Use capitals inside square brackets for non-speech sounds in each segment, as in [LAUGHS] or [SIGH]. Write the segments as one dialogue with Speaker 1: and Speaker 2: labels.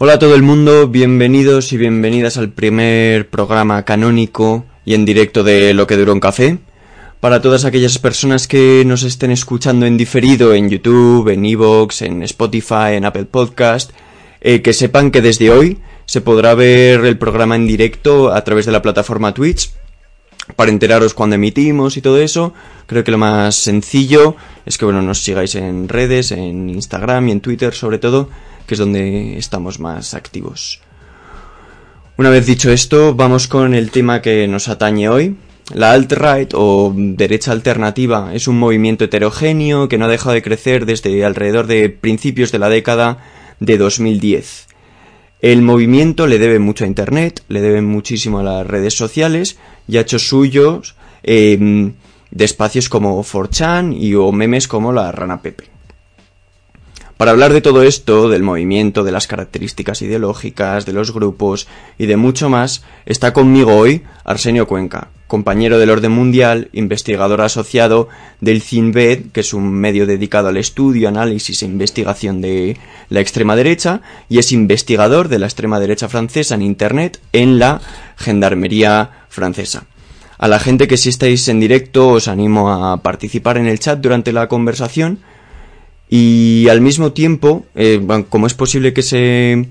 Speaker 1: Hola a todo el mundo, bienvenidos y bienvenidas al primer programa canónico y en directo de Lo que duró un café. Para todas aquellas personas que nos estén escuchando en diferido en YouTube, en Evox, en Spotify, en Apple Podcast, eh, que sepan que desde hoy se podrá ver el programa en directo a través de la plataforma Twitch para enteraros cuando emitimos y todo eso. Creo que lo más sencillo es que bueno, nos sigáis en redes, en Instagram y en Twitter sobre todo, que es donde estamos más activos. Una vez dicho esto, vamos con el tema que nos atañe hoy. La alt-right o derecha alternativa es un movimiento heterogéneo que no ha dejado de crecer desde alrededor de principios de la década de 2010. El movimiento le debe mucho a Internet, le debe muchísimo a las redes sociales y ha hecho suyos eh, de espacios como 4chan y o memes como la rana Pepe. Para hablar de todo esto, del movimiento, de las características ideológicas, de los grupos y de mucho más, está conmigo hoy Arsenio Cuenca, compañero del Orden Mundial, investigador asociado del CINVED, que es un medio dedicado al estudio, análisis e investigación de la extrema derecha, y es investigador de la extrema derecha francesa en Internet en la Gendarmería francesa. A la gente que si estáis en directo os animo a participar en el chat durante la conversación y al mismo tiempo, eh, como es posible que se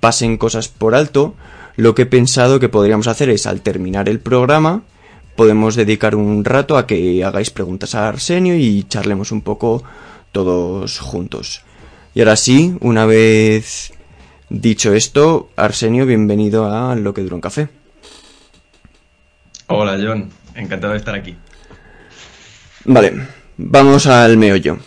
Speaker 1: pasen cosas por alto, lo que he pensado que podríamos hacer es al terminar el programa podemos dedicar un rato a que hagáis preguntas a Arsenio y charlemos un poco todos juntos. Y ahora sí, una vez dicho esto, Arsenio, bienvenido a Lo que dura un café.
Speaker 2: Hola John, encantado de estar aquí.
Speaker 1: Vale, vamos al meollo.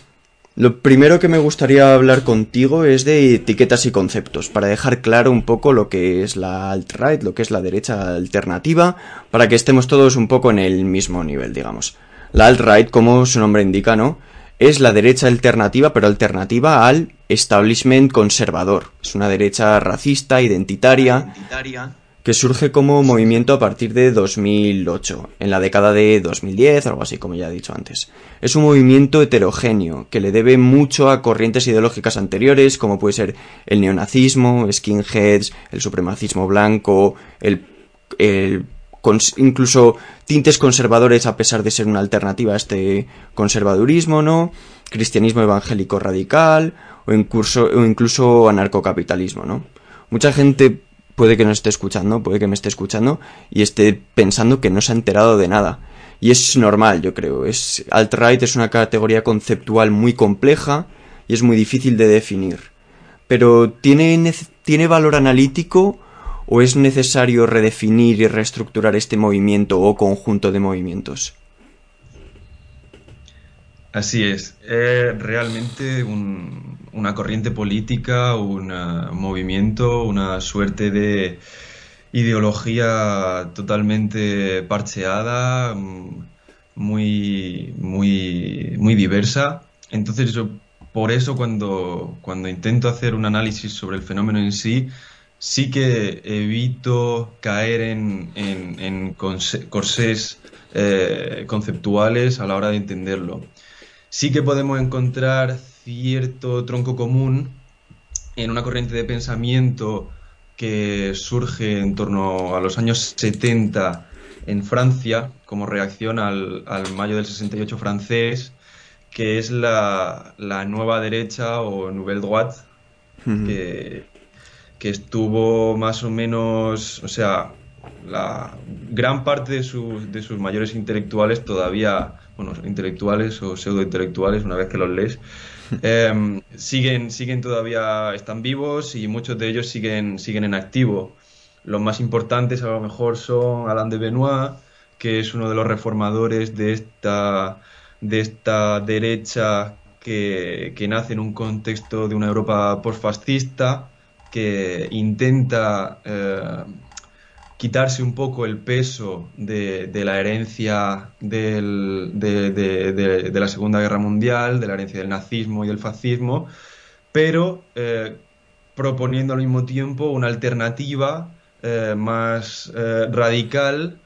Speaker 1: Lo primero que me gustaría hablar contigo es de etiquetas y conceptos, para dejar claro un poco lo que es la alt-right, lo que es la derecha alternativa, para que estemos todos un poco en el mismo nivel, digamos. La alt-right, como su nombre indica, ¿no? Es la derecha alternativa, pero alternativa al establishment conservador. Es una derecha racista, identitaria, identitaria que surge como movimiento a partir de 2008, en la década de 2010, algo así como ya he dicho antes. Es un movimiento heterogéneo que le debe mucho a corrientes ideológicas anteriores, como puede ser el neonazismo, skinheads, el supremacismo blanco, el, el incluso tintes conservadores a pesar de ser una alternativa a este conservadurismo, ¿no? Cristianismo evangélico radical o incluso, o incluso anarcocapitalismo, ¿no? Mucha gente puede que no esté escuchando, puede que me esté escuchando y esté pensando que no se ha enterado de nada. Y es normal, yo creo. Es, alt-right es una categoría conceptual muy compleja y es muy difícil de definir. Pero ¿tiene, ¿tiene valor analítico o es necesario redefinir y reestructurar este movimiento o conjunto de movimientos?
Speaker 2: Así es, es realmente una corriente política, un movimiento, una suerte de ideología totalmente parcheada, muy, muy, muy diversa. Entonces, por eso cuando, cuando intento hacer un análisis sobre el fenómeno en sí, sí que evito caer en, en, corsés eh, conceptuales a la hora de entenderlo sí que podemos encontrar cierto tronco común en una corriente de pensamiento que surge en torno a los años 70 en Francia como reacción al, mayo del 68 francés, que es la, nueva derecha o Nouvelle Droite, que, que estuvo más o menos, o sea, la gran parte de, de sus mayores intelectuales todavía bueno, intelectuales o pseudo-intelectuales, una vez que los lees, [LAUGHS] em, siguen, siguen todavía, están vivos y muchos de ellos siguen, siguen en activo. Los más importantes a lo mejor son Alain de Benoit, que es uno de los reformadores de esta, de esta derecha que, que nace en un contexto de una Europa postfascista, que intenta eh, quitarse un poco el peso de, la herencia de, la Segunda Guerra Mundial, de la herencia del nazismo y del fascismo, pero eh, proponiendo al mismo tiempo una alternativa eh, más eh, radical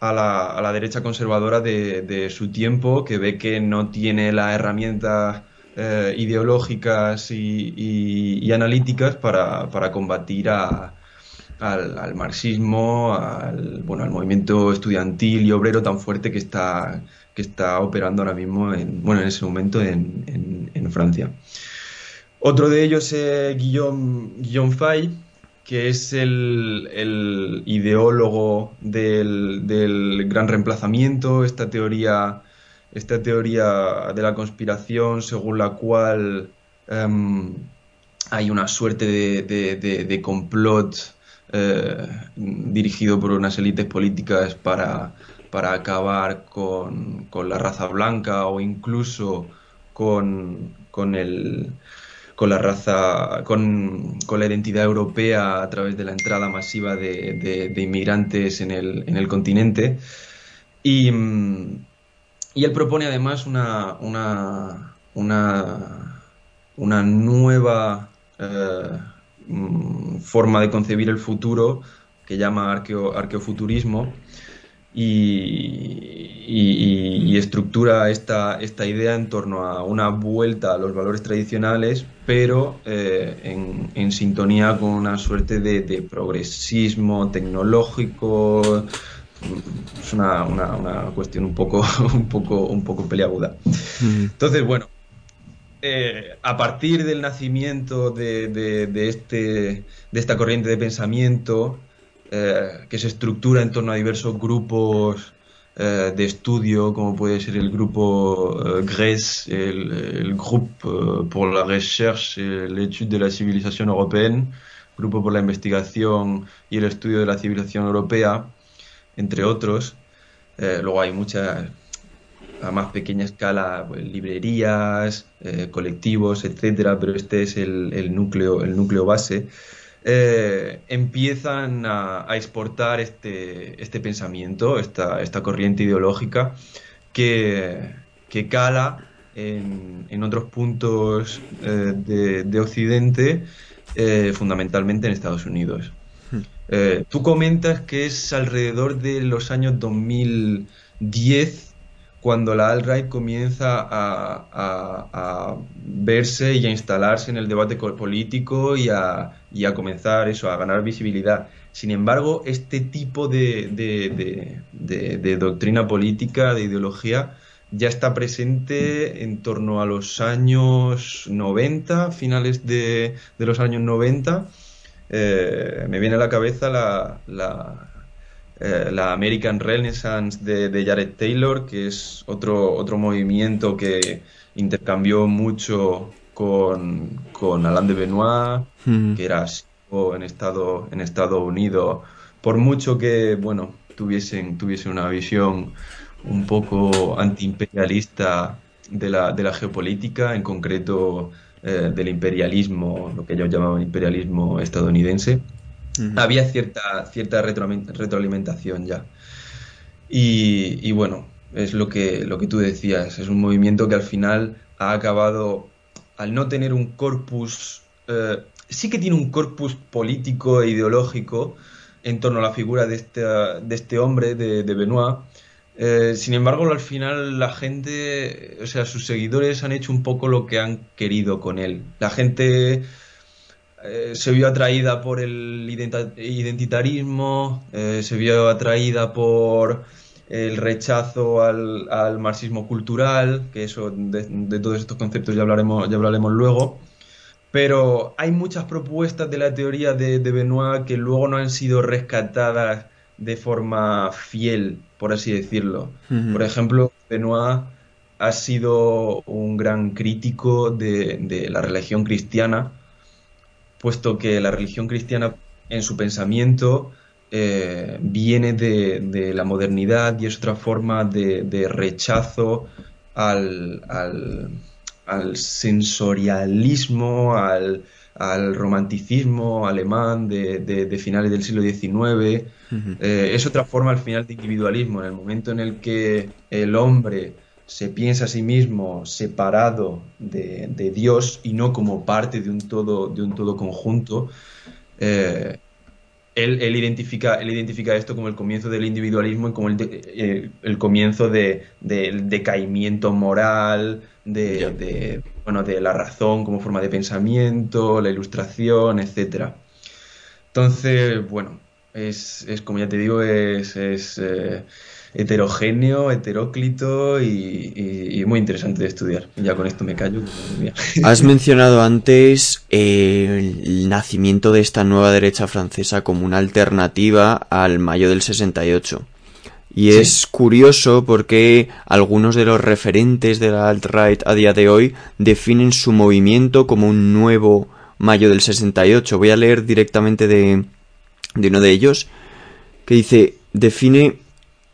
Speaker 2: a la, derecha conservadora de, su tiempo, que ve que no tiene la herramienta eh, ideológicas y, analíticas para, combatir al, marxismo, al, bueno, al movimiento estudiantil y obrero tan fuerte que está, que está operando ahora mismo en, bueno, en ese momento en, en, Francia. Otro de ellos es Guillaume, Guillaume Fay, que es el, ideólogo del, gran reemplazamiento, esta teoría, esta teoría de la conspiración según la cual em, hay una suerte de, complot eh, dirigido por unas élites políticas para, acabar con, la raza blanca o incluso con, con el con la raza, con, la identidad europea a través de la entrada masiva de, inmigrantes en el, en el continente. Y, él propone además una, una, una, nueva eh, mm, forma de concebir el futuro que llama arqueo, arqueofuturismo y, estructura esta, esta, idea en torno a una vuelta a los valores tradicionales, pero eh, en, sintonía con una suerte de, progresismo tecnológico. Es una, cuestión [LAUGHS] un poco, un poco, un poco peleaguda. Entonces, bueno, eh, a partir del nacimiento de, este, de esta corriente de pensamiento, eh, que se estructura en torno a diversos grupos eh, de estudio, como puede ser el grupo eh, GRES, el, el Groupe pour la Recherche l'étude de la Civilisation Européenne, Grupo por la Investigación y el Estudio de la Civilización Europea, entre otros. luego hay muchas a más pequeña escala pues, librerías, colectivos, etcétera, pero este es el, el, núcleo, el núcleo base. Eh, empiezan a, exportar este, este pensamiento, esta, esta, corriente ideológica que, que cala en, otros puntos eh, de, Occidente, eh, fundamentalmente en Estados Unidos. Hmm. tú comentas que es alrededor de los años 2010 cuando la alt-right comienza a, verse y a instalarse en el debate político y a, comenzar eso, a ganar visibilidad. Sin embargo, este tipo de, doctrina política, de ideología, ya está presente en torno a los años 90, finales de, los años 90. Eh, me viene a la cabeza la, eh, la American Renaissance de, Jared Taylor, que es otro, otro movimiento que intercambió mucho con, con Alain de Benoit, hmm. que era en Estados en Estados Unidos, por mucho que, bueno, tuviesen, tuviesen una visión un poco antiimperialista de la, de la geopolítica, en concreto eh, del imperialismo, lo que ellos llamaban imperialismo estadounidense había cierta, cierta retroalimentación ya. Y, bueno, es lo que, lo que tú decías, es un movimiento que al final ha acabado, al no tener un corpus, eh, sí que tiene un corpus político e ideológico en torno a la figura de este, de este hombre, de, Benoit, eh, sin embargo, al final la gente, o sea, sus seguidores han hecho un poco lo que han querido con él. La gente eh, se vio atraída por el identitarismo, eh, se vio atraída por el rechazo al, marxismo cultural, que eso de, todos estos conceptos ya hablaremos, ya hablaremos luego. Pero hay muchas propuestas de la teoría de, Benoit que luego no han sido rescatadas de forma fiel, por así decirlo. Por ejemplo, Benoit ha sido un gran crítico de la religión cristiana puesto que la religión cristiana en su pensamiento eh, viene de, la modernidad y es otra forma de, rechazo al, sensorialismo, al, romanticismo alemán de, finales del siglo XIX. Eh, es otra forma al final de individualismo, en el momento en el que el hombre se piensa a sí mismo separado de, Dios y no como parte de un todo, de un todo conjunto, eh, él, identifica, él identifica esto como el comienzo del individualismo y como el, eh, el comienzo de, del decaimiento moral, de, bueno, de la razón como forma de pensamiento, la ilustración, etcétera. Entonces, bueno, es, es como ya te digo, es, es eh, heterogéneo, heteróclito y, muy interesante de estudiar. Ya con esto me callo. [LAUGHS]
Speaker 1: Has mencionado antes el nacimiento de esta nueva derecha francesa como una alternativa al mayo del 68. Y es curioso porque algunos de los referentes de la alt-right a día de hoy definen su movimiento como un nuevo mayo del 68. Voy a leer directamente de, de uno de ellos que dice, define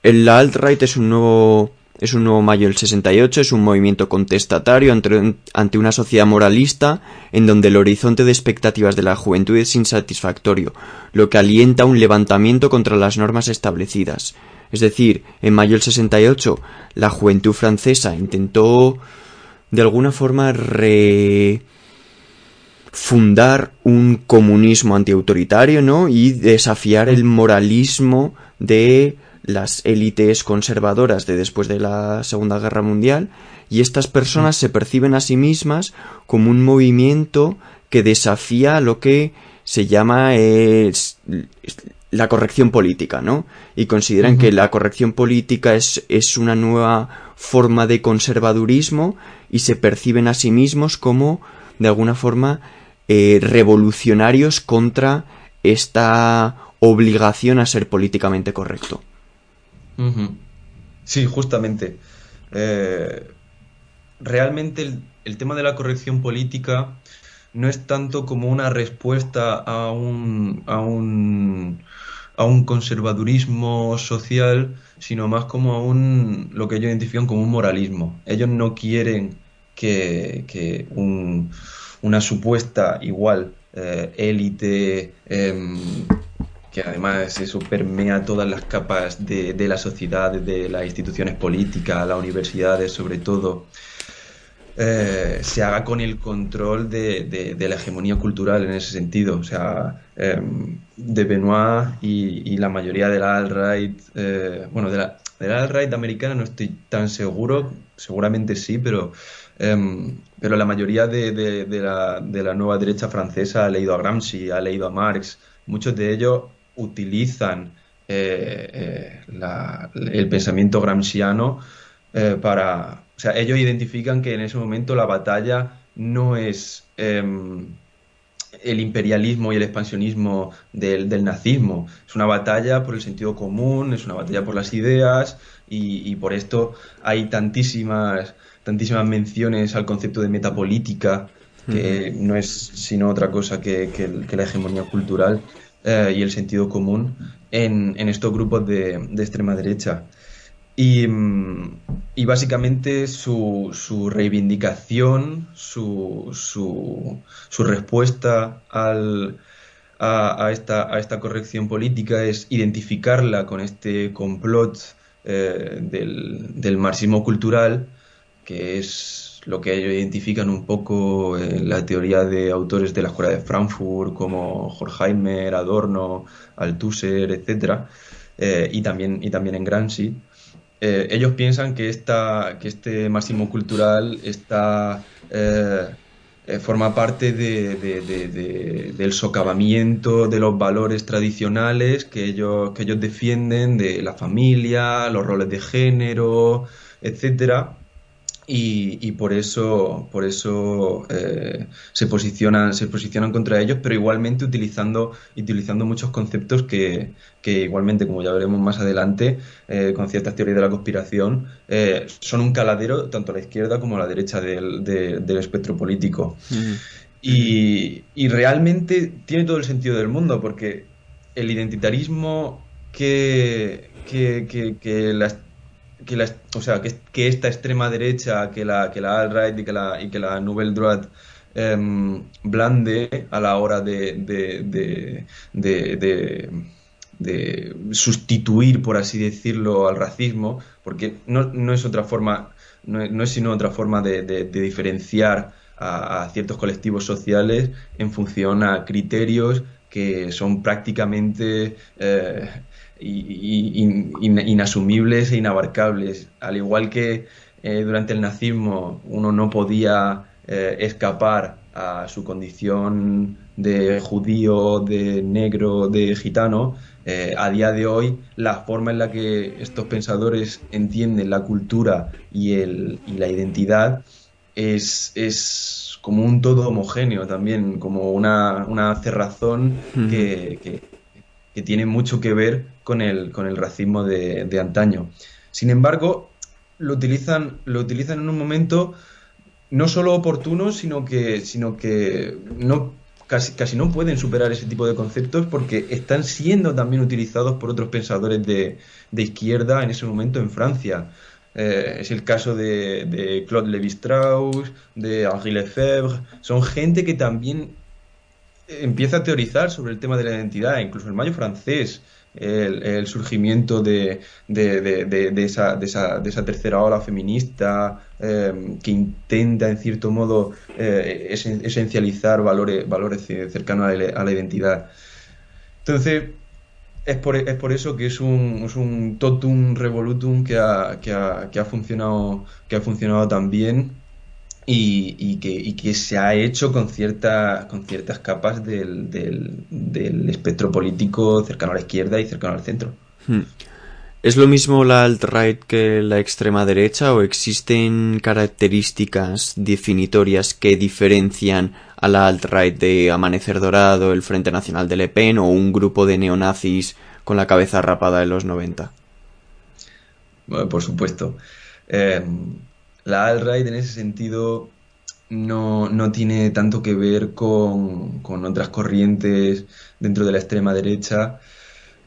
Speaker 1: el alt-right es un nuevo es un nuevo mayo del 68, es un movimiento contestatario ante, ante, una sociedad moralista en donde el horizonte de expectativas de la juventud es insatisfactorio, lo que alienta un levantamiento contra las normas establecidas. Es decir, en mayo del 68 la juventud francesa intentó de alguna forma refundar un comunismo antiautoritario, ¿no? Y desafiar el moralismo de las élites conservadoras de después de la Segunda Guerra Mundial y estas personas se perciben a sí mismas como un movimiento que desafía lo que se llama la corrección política, ¿no? Y consideran que la corrección política es, es una nueva forma de conservadurismo y se perciben a sí mismos como, de alguna forma, eh, revolucionarios contra esta obligación a ser políticamente correcto.
Speaker 2: Sí, justamente. Eh, realmente el, tema de la corrección política no es tanto como una respuesta a un, a un, a un conservadurismo social, sino más como a un, lo que ellos identifican como un moralismo. Ellos no quieren que, una supuesta igual eh, élite em, que además eso permea todas las capas de, la sociedad, de las instituciones políticas, las universidades sobre todo, eh, se haga con el control de, la hegemonía cultural en ese sentido. O sea, em, de Benoit y, la mayoría de la alt-right, eh, bueno, de la, de la alt-right americana no estoy tan seguro, seguramente sí, pero, pero la mayoría de, la, de la nueva derecha francesa ha leído a Gramsci, ha leído a Marx, muchos de ellos utilizan eh, eh, el pensamiento gramsciano eh, para... O sea, ellos identifican que en ese momento la batalla no es em, el imperialismo y el expansionismo del, nazismo. Es una batalla por el sentido común, es una batalla por las ideas y, por esto hay tantísimas, tantísimas menciones al concepto de metapolítica que no es sino otra cosa que la hegemonía cultural eh, y el sentido común en, estos grupos de, extrema derecha. Y, mm, básicamente su, su reivindicación, su, su, respuesta al, a, esta, a, esta, corrección política es identificarla con este complot eh, del, del marxismo cultural, que es lo que ellos identifican un poco en la teoría de autores de la Escuela de Frankfurt como Horkheimer, Adorno, Althusser, etc. Eh, y, también, y también en Gramsci. Eh, ellos piensan que, esta, que este máximo cultural está, eh, forma parte del socavamiento de los valores tradicionales que ellos, que ellos defienden de la familia, los roles de género, etcétera y, por eso, por eso eh, se, posicionan, se posicionan contra ellos, pero igualmente utilizando, utilizando muchos conceptos que, que igualmente, como ya veremos más adelante, eh, con ciertas teorías de la conspiración, eh, son un caladero tanto a la izquierda como a la derecha del, del espectro político. y, y realmente tiene todo el sentido del mundo, porque el identitarismo que, que, que, que las que la, o sea, que, que, esta extrema derecha, que la, que la alt-right y que la, y que la Nouvelle Droite em, blande a la hora de, de, de, de, sustituir, por así decirlo, al racismo, porque no, no es otra forma, no es, no es, sino otra forma de, diferenciar a, a, ciertos colectivos sociales en función a criterios que son prácticamente eh, inasumibles e inabarcables. Al igual que eh, durante el nazismo uno no podía eh, escapar a su condición de judío, de negro, de gitano, a día de hoy la forma en la que estos pensadores entienden la cultura y, el, y la identidad es, es como un todo homogéneo también, como una, una cerrazón que, que, tiene mucho que ver con el, con el racismo de, de antaño. Sin embargo, lo utilizan, lo utilizan en un momento no solo oportuno, sino que, sino que no, casi, casi no pueden superar ese tipo de conceptos porque están siendo también utilizados por otros pensadores de, de izquierda en ese momento en Francia. Eh, es el caso de, Claude Lévi-Strauss, de Henri Lefebvre. Son gente que también empieza a teorizar sobre el tema de la identidad, incluso el mayo francés, el, surgimiento de, esa, tercera ola feminista em, que intenta, en cierto modo, eh, esencializar valores, valores cercanos a la identidad. Entonces, es por, es por eso que es un, es un totum revolutum que ha, que ha funcionado que ha funcionado tan bien y, y, que, y que se ha hecho con ciertas con ciertas capas del, del, del, espectro político cercano a la izquierda y cercano al centro. Hmm.
Speaker 1: ¿Es lo mismo la alt-right que la extrema derecha o existen características definitorias que diferencian a la alt-right de Amanecer Dorado, el Frente Nacional de Le Pen o un grupo de neonazis con la cabeza rapada en los 90?
Speaker 2: Bueno, por supuesto. Eh, la alt-right en ese sentido no, no, tiene tanto que ver con, con otras corrientes dentro de la extrema derecha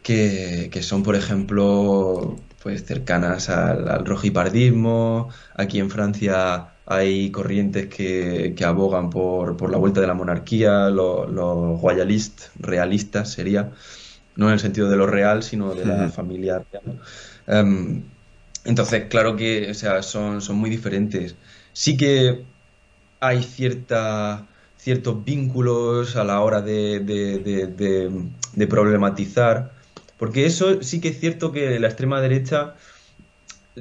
Speaker 2: que, son, por ejemplo, pues cercanas al, al, rojipardismo. Aquí en Francia hay corrientes que, abogan por, la vuelta de la monarquía, los, los realistas sería, no en el sentido de lo real, sino de la familia real. Em, entonces, claro que o sea, son, son muy diferentes. Sí que hay cierta ciertos vínculos a la hora de, de problematizar porque eso sí que es cierto que la extrema derecha,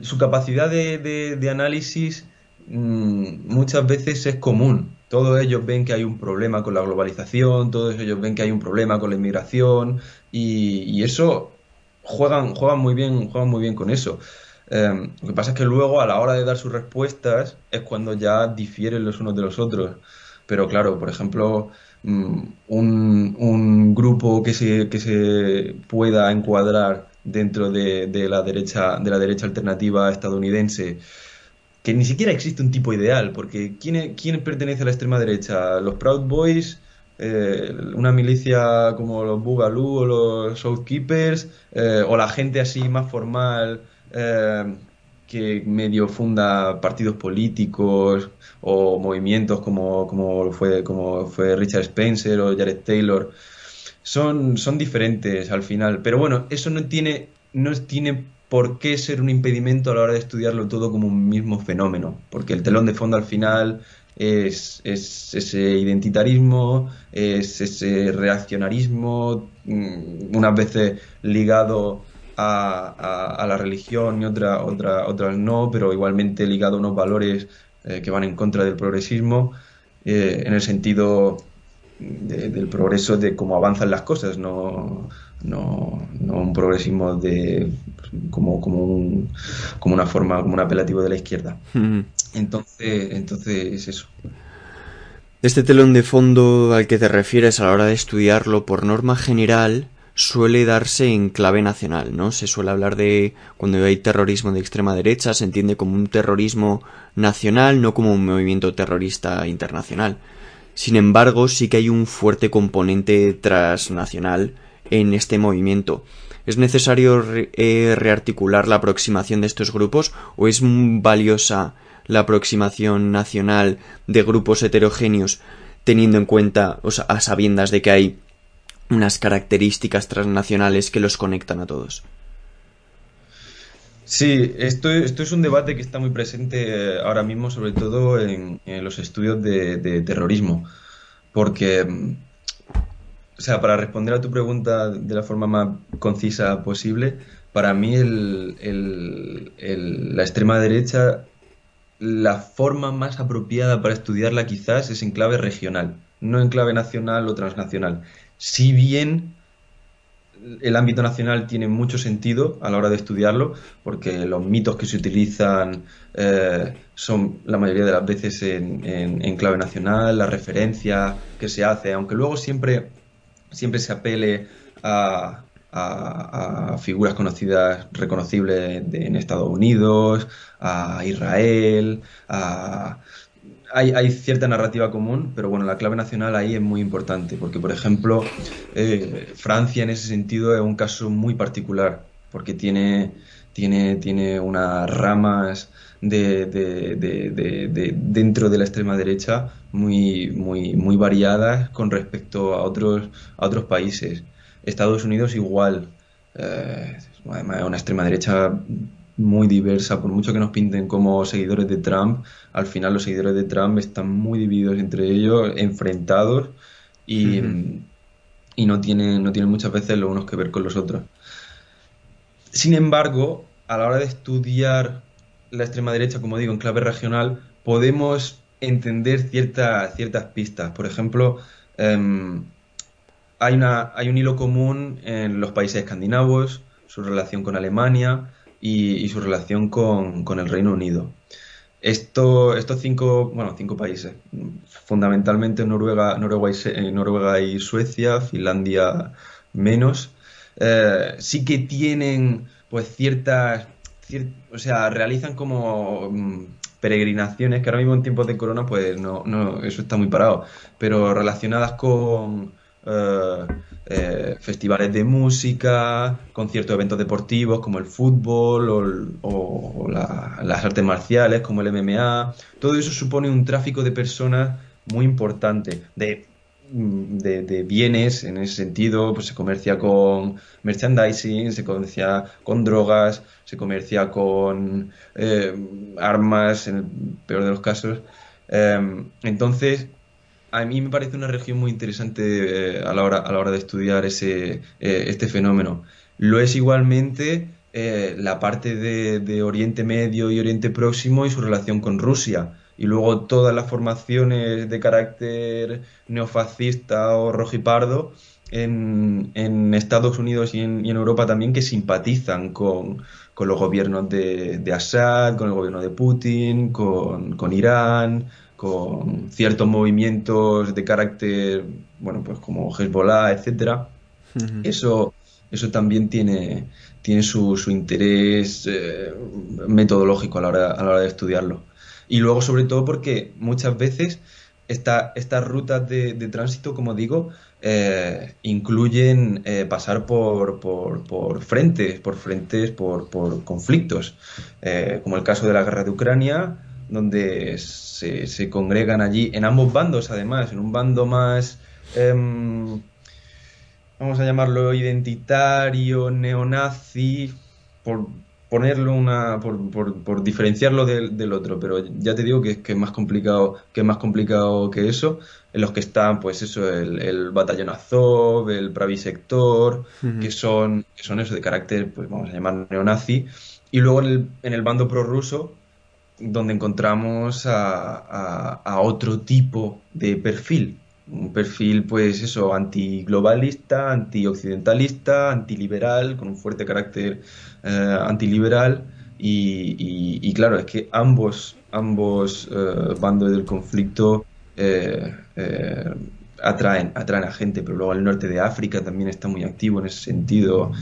Speaker 2: su capacidad de, análisis mm, muchas veces es común. Todos ellos ven que hay un problema con la globalización, todos ellos ven que hay un problema con la inmigración y, eso juegan, juegan muy bien, juegan muy bien con eso. Em, lo que pasa es que luego a la hora de dar sus respuestas es cuando ya difieren los unos de los otros. Pero claro, por ejemplo, Mm, un, grupo que se, que se pueda encuadrar dentro de, la derecha de la derecha alternativa estadounidense que ni siquiera existe un tipo ideal porque ¿quién, quién pertenece a la extrema derecha? los Proud Boys eh, una milicia como los Boogaloo o los Southkeepers eh, o la gente así más formal eh, que medio funda partidos políticos o movimientos como, como, fue, como fue Richard Spencer o Jared Taylor. Son, son diferentes al final, pero bueno, eso no tiene, no tiene por qué ser un impedimento a la hora de estudiarlo todo como un mismo fenómeno, porque el telón de fondo al final es, es ese identitarismo, es ese reaccionarismo, mm, unas veces ligado a, la religión y otra, otra, otras no, pero igualmente ligado a unos valores eh, que van en contra del progresismo, eh, en el sentido del progreso de cómo avanzan las cosas, no, no, un progresismo de como, como, un, como una forma, como un apelativo de la izquierda. Entonces, entonces es eso.
Speaker 1: Este telón de fondo al que te refieres a la hora de estudiarlo, por norma general, suele darse en clave nacional, ¿no? Se suele hablar de cuando hay terrorismo de extrema derecha, se entiende como un terrorismo nacional, no como un movimiento terrorista internacional. Sin embargo, sí que hay un fuerte componente transnacional en este movimiento. ¿Es necesario eh, rearticular la aproximación de estos grupos o es valiosa la aproximación nacional de grupos heterogéneos teniendo en cuenta, o sea, a sabiendas de que hay unas características transnacionales que los conectan a todos.
Speaker 2: Sí, esto, esto es un debate que está muy presente eh, ahora mismo, sobre todo en, los estudios de, terrorismo, porque mm, o sea, para responder a tu pregunta de la forma más concisa posible, para mí la extrema derecha, la forma más apropiada para estudiarla quizás es en clave regional, no en clave nacional o transnacional. Si bien el ámbito nacional tiene mucho sentido a la hora de estudiarlo, porque los mitos que se utilizan eh, son la mayoría de las veces en, clave nacional, la referencia que se hace, aunque luego siempre, siempre se apele a, figuras conocidas, reconocibles en Estados Unidos, a Israel, a hay, cierta narrativa común, pero bueno, la clave nacional ahí es muy importante, porque por ejemplo, eh, Francia en ese sentido es un caso muy particular, porque tiene, tiene, tiene unas ramas de, dentro de la extrema derecha muy, muy, muy variadas con respecto a otros, a otros países. Estados Unidos igual, eh, además es una extrema derecha muy diversa, por mucho que nos pinten como seguidores de Trump, al final los seguidores de Trump están muy divididos entre ellos, enfrentados y, y no, tienen, no tienen muchas veces los unos que ver con los otros. Sin embargo, a la hora de estudiar la extrema derecha, como digo, en clave regional, podemos entender ciertas ciertas pistas. Por ejemplo, em, hay, una, hay un hilo común en los países escandinavos, su relación con Alemania, y, su relación con, el Reino Unido. Esto, estos cinco, bueno, cinco países, fundamentalmente Noruega, Noruega, y, eh, y Suecia, Finlandia menos, eh, sí que tienen pues ciertas, o sea, realizan como mm, peregrinaciones que ahora mismo en tiempos de corona pues no, no eso está muy parado, pero relacionadas con eh, eh, festivales de música, conciertos, eventos deportivos como el fútbol o, las artes marciales como el MMA. Todo eso supone un tráfico de personas muy importante, de, de, bienes en ese sentido, pues se comercia con merchandising, se comercia con drogas, se comercia con eh, armas, en el peor de los casos. entonces, a mí me parece una región muy interesante eh, a, la hora, a la hora de estudiar ese, eh, este fenómeno. Lo es igualmente eh, la parte de, Oriente Medio y Oriente Próximo y su relación con Rusia. Y luego todas las formaciones de carácter neofascista o rojipardo en, en Estados Unidos y en, Europa también que simpatizan con, los gobiernos de, de, Assad, con el gobierno de Putin, con, con Irán, con ciertos movimientos de carácter, bueno, pues como Hezbollah, etcétera, eso, eso también tiene, tiene su, su interés eh, metodológico a la, hora, a la hora de estudiarlo. Y luego, sobre todo, porque muchas veces esta, estas rutas de, tránsito, como digo, eh, incluyen eh, pasar por, por, por, frentes, por frentes, por, por conflictos, como el caso de la guerra de Ucrania, donde se, se, congregan allí, en ambos bandos además, en un bando más, em, vamos a llamarlo identitario, neonazi, por ponerlo una, por, por, por diferenciarlo del, otro, pero ya te digo que, es que es más complicado, que es más complicado que eso, en los que están, pues eso, el, el batallón Azov, el Pravi Sector, que son, que son eso de carácter, pues vamos a llamar neonazi, y luego en el, en el bando prorruso, donde encontramos a, otro tipo de perfil. Un perfil, pues eso, antiglobalista, antioccidentalista, antiliberal, con un fuerte carácter eh, antiliberal. Y, claro, es que ambos, ambos eh, bandos del conflicto eh, atraen, atraen a gente, pero luego el norte de África también está muy activo en ese sentido.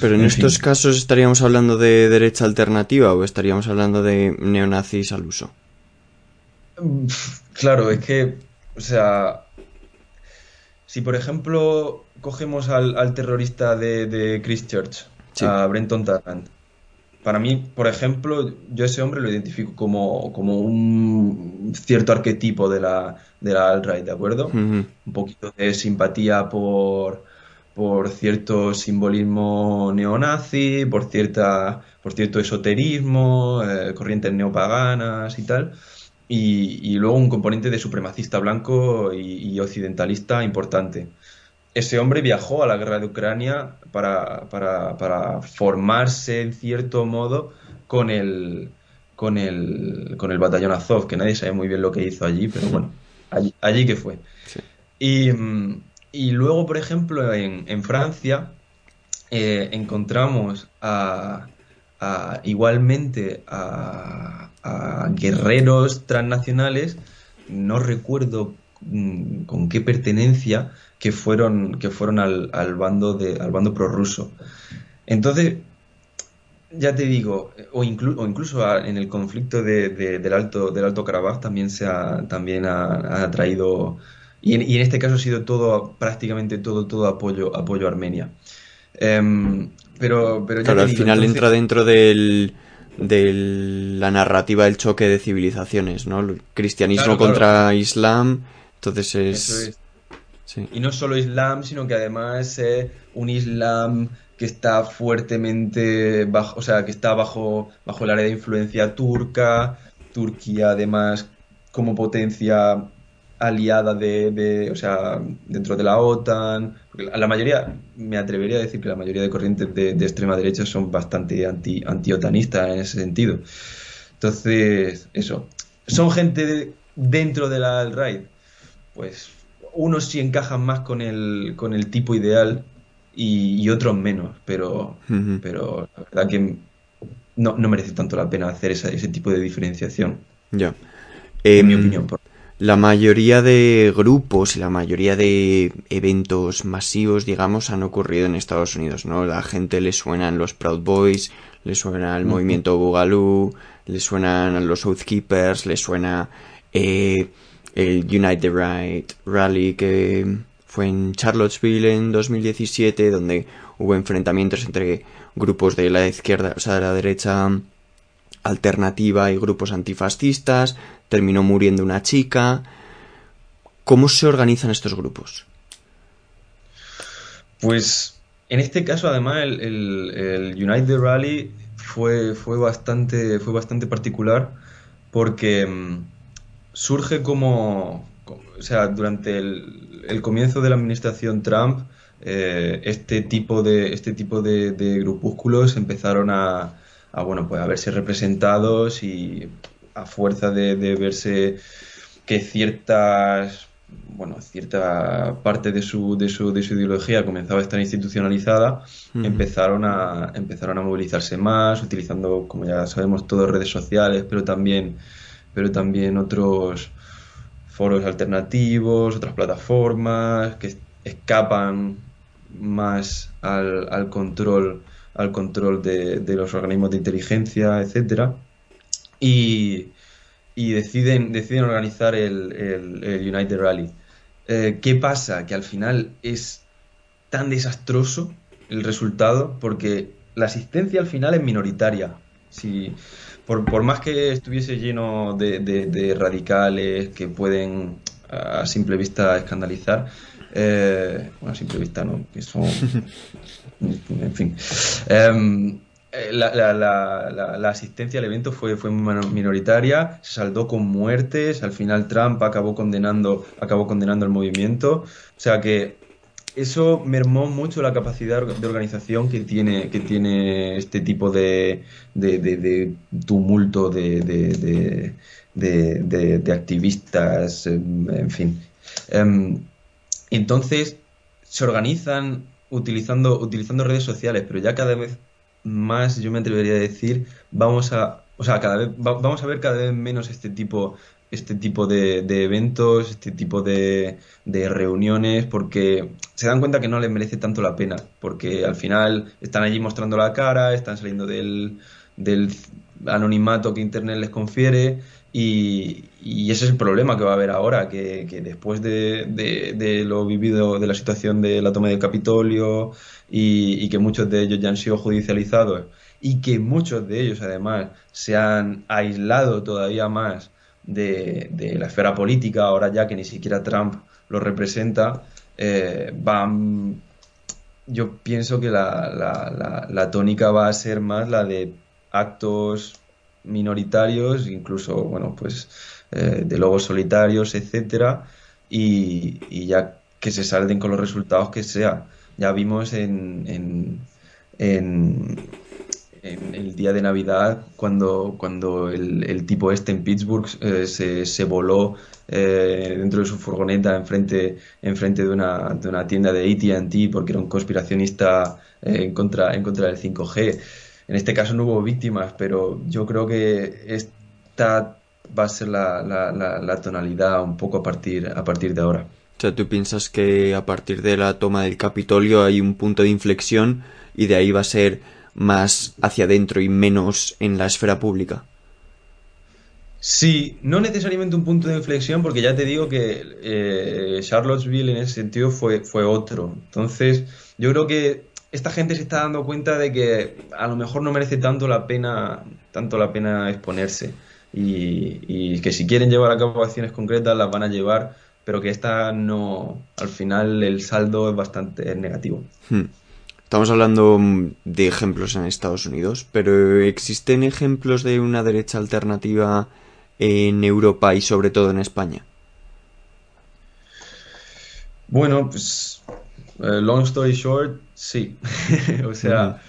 Speaker 1: Pero en, estos casos estaríamos hablando de derecha alternativa o estaríamos hablando de neonazis al uso.
Speaker 2: Claro, es que, o sea, si por ejemplo cogemos al, terrorista de, Christchurch, a Brenton Tarrant, para mí, por ejemplo, yo ese hombre lo identifico como, como un cierto arquetipo de la, de la alt-right, ¿de acuerdo? Un poquito de simpatía por, por cierto simbolismo neonazi, por, cierta, por cierto esoterismo, eh, corrientes neopaganas y tal, y, luego un componente de supremacista blanco y, occidentalista importante. ese hombre viajó a la guerra de Ucrania para, para, formarse en cierto modo con el, con el, con el batallón Azov, que nadie sabe muy bien lo que hizo allí, pero bueno, allí, que fue. Y, y, luego, por ejemplo, en, en Francia eh, encontramos a, igualmente a, guerreros transnacionales, no recuerdo mm, con qué pertenencia, que fueron, que fueron al, bando, de, al bando prorruso. Entonces, ya te digo, o, o incluso en el conflicto de, del Alto del Alto Karabaj también se ha, también ha, traído y en, este caso ha sido todo prácticamente todo todo apoyo apoyo a Armenia. Em, pero, pero
Speaker 1: al final entra dentro del de la narrativa del choque de civilizaciones, ¿no? El cristianismo contra islam, entonces es
Speaker 2: y no solo islam, sino que además es un islam que está fuertemente bajo, o sea, que está bajo, bajo el área de influencia turca, Turquía además como potencia aliada de, o sea, dentro de la OTAN. La mayoría, me atrevería a decir que la mayoría de corrientes de, extrema derecha son bastante anti, anti-otanistas en ese sentido. Entonces, eso. ¿Son gente dentro de la alt-right? Pues unos sí encajan más con el, con el tipo ideal y, otros menos, pero, pero la verdad que no, no, merece tanto la pena hacer ese tipo de diferenciación.
Speaker 1: Ya.
Speaker 2: en mi em, opinión.
Speaker 1: La mayoría de grupos y la mayoría de eventos masivos, digamos, han ocurrido en Estados Unidos, ¿no? La gente le suenan los Proud Boys, le suena el movimiento Boogaloo, le suenan los Southkeepers, le suena eh, el Unite the Right Rally que fue en Charlottesville en 2017, donde hubo enfrentamientos entre grupos de la izquierda, o sea, de la derecha alternativa y grupos antifascistas, terminó muriendo una chica. ¿Cómo se organizan estos grupos?
Speaker 2: Pues en este caso, además, el, el, Unite the Rally fue, fue, bastante, fue bastante particular porque mm, surge como, o sea, durante el, comienzo de la administración Trump, eh, este tipo de, este tipo de, grupúsculos empezaron a, bueno, pues a verse representados y a fuerza de, verse que ciertas bueno, cierta parte de su, de su, de su ideología comenzaba a estar institucionalizada, empezaron, a, empezaron a movilizarse más, utilizando, como ya sabemos, todas redes sociales, pero también pero también otros foros alternativos, otras plataformas que escapan más al, control al control de, los organismos de inteligencia, etcétera, y, deciden, deciden organizar el, el, United Rally. Eh, ¿Qué pasa? Que al final es tan desastroso el resultado porque la asistencia al final es minoritaria. Si, por, más que estuviese lleno de, radicales que pueden a simple vista escandalizar, eh, bueno, a simple vista no, que son, [LAUGHS] en fin, em, eh, la, asistencia al evento fue, fue minoritaria, se saldó con muertes, al final Trump acabó condenando, acabó condenando el movimiento, o sea que eso mermó mucho la capacidad de organización que tiene, que tiene este tipo de, de, tumulto de, de, activistas, em, en fin. Em, entonces, se organizan utilizando, utilizando redes sociales, pero ya cada vez más, yo me atrevería a decir, vamos a, o sea, cada vez, vamos a ver cada vez menos este tipo este tipo de, eventos, este tipo de, reuniones, porque se dan cuenta que no les merece tanto la pena, porque al final están allí mostrando la cara, están saliendo del, anonimato que Internet les confiere y, ese es el problema que va a haber ahora, que, después de, lo vivido, de la situación de la toma del Capitolio y, y que muchos de ellos ya han sido judicializados y que muchos de ellos además se han aislado todavía más de, la esfera política, ahora ya que ni siquiera Trump lo representa, eh, van, yo pienso que la, la, tónica va a ser más la de actos minoritarios, incluso, bueno, pues eh, de lobos solitarios, etcétera, y, ya que se salden con los resultados que sea. Ya vimos en, en, en, el día de Navidad cuando, cuando el, tipo este en Pittsburgh eh, se, voló eh, dentro de su furgoneta enfrente, enfrente de, una, de una tienda de ATT porque era un conspiracionista en, contra, en contra del 5G. En este caso no hubo víctimas, pero yo creo que esta va a ser la, la, la, tonalidad un poco a partir, a partir de ahora.
Speaker 1: O sea, tú piensas que a partir de la toma del Capitolio hay un punto de inflexión y de ahí va a ser más hacia adentro y menos en la esfera pública.
Speaker 2: Sí, no necesariamente un punto de inflexión, porque ya te digo que eh, Charlottesville en ese sentido fue, fue otro. Entonces, yo creo que esta gente se está dando cuenta de que a lo mejor no merece tanto la pena, tanto la pena exponerse. Y, que si quieren llevar a cabo acciones concretas las van a llevar, pero que esta no, al final el saldo es bastante negativo. Hmm.
Speaker 1: Estamos hablando de ejemplos en Estados Unidos, pero ¿existen ejemplos de una derecha alternativa en Europa y sobre todo en España?
Speaker 2: Bueno, pues eh, long story short, sí. [LAUGHS] o sea,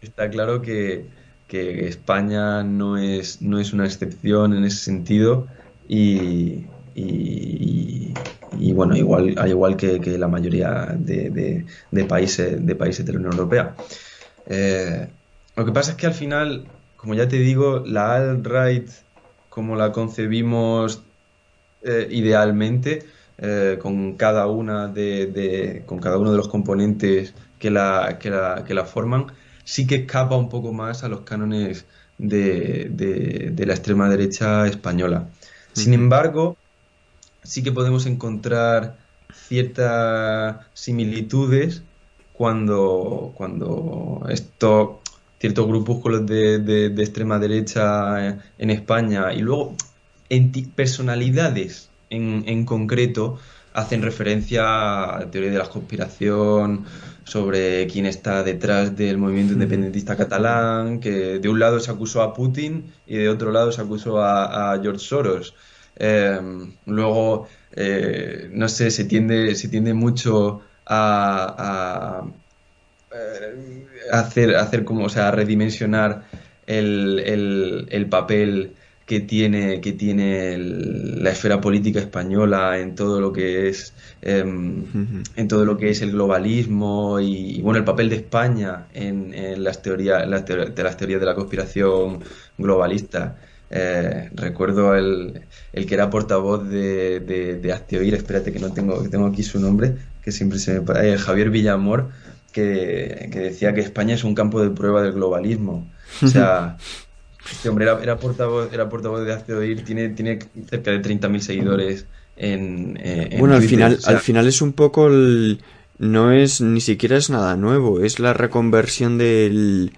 Speaker 2: está claro que, España no es, no es una excepción en ese sentido y, y, bueno, igual, al igual que, la mayoría de, países, de países de la Unión Europea. Eh, lo que pasa es que al final, como ya te digo, la alt-right, como la concebimos eh, idealmente, eh, con cada una de, con cada uno de los componentes que la, que la, que la forman, sí que escapa un poco más a los cánones de, de la extrema derecha española. Sin embargo, sí que podemos encontrar ciertas similitudes cuando, cuando estos ciertos grupúsculos de, de, extrema derecha en España y luego en personalidades en, concreto hacen referencia a la teoría de la conspiración, sobre quién está detrás del movimiento independentista catalán, que de un lado se acusó a Putin y de otro lado se acusó a, George Soros. Em, luego, eh, no sé, se tiende, se tiende mucho a, a, eh, hacer, hacer como, o sea, a redimensionar el, el, el papel que tiene, que tiene la esfera política española en todo lo que es em, en todo lo que es el globalismo y, bueno el papel de España en, las teorías de las teorías de la conspiración globalista. Eh, recuerdo el, el, que era portavoz de, de, de espérate que no tengo que tengo aquí su nombre que siempre se me eh, Javier Villamor que, que decía que España es un campo de prueba del globalismo. O sea [LAUGHS] este hombre era, portavoz, era portavoz de Hazte Oír, tiene, tiene cerca de 30.000 seguidores en, eh,
Speaker 1: Bueno, al final, al final es un poco el, no es ni siquiera es nada nuevo, es la reconversión del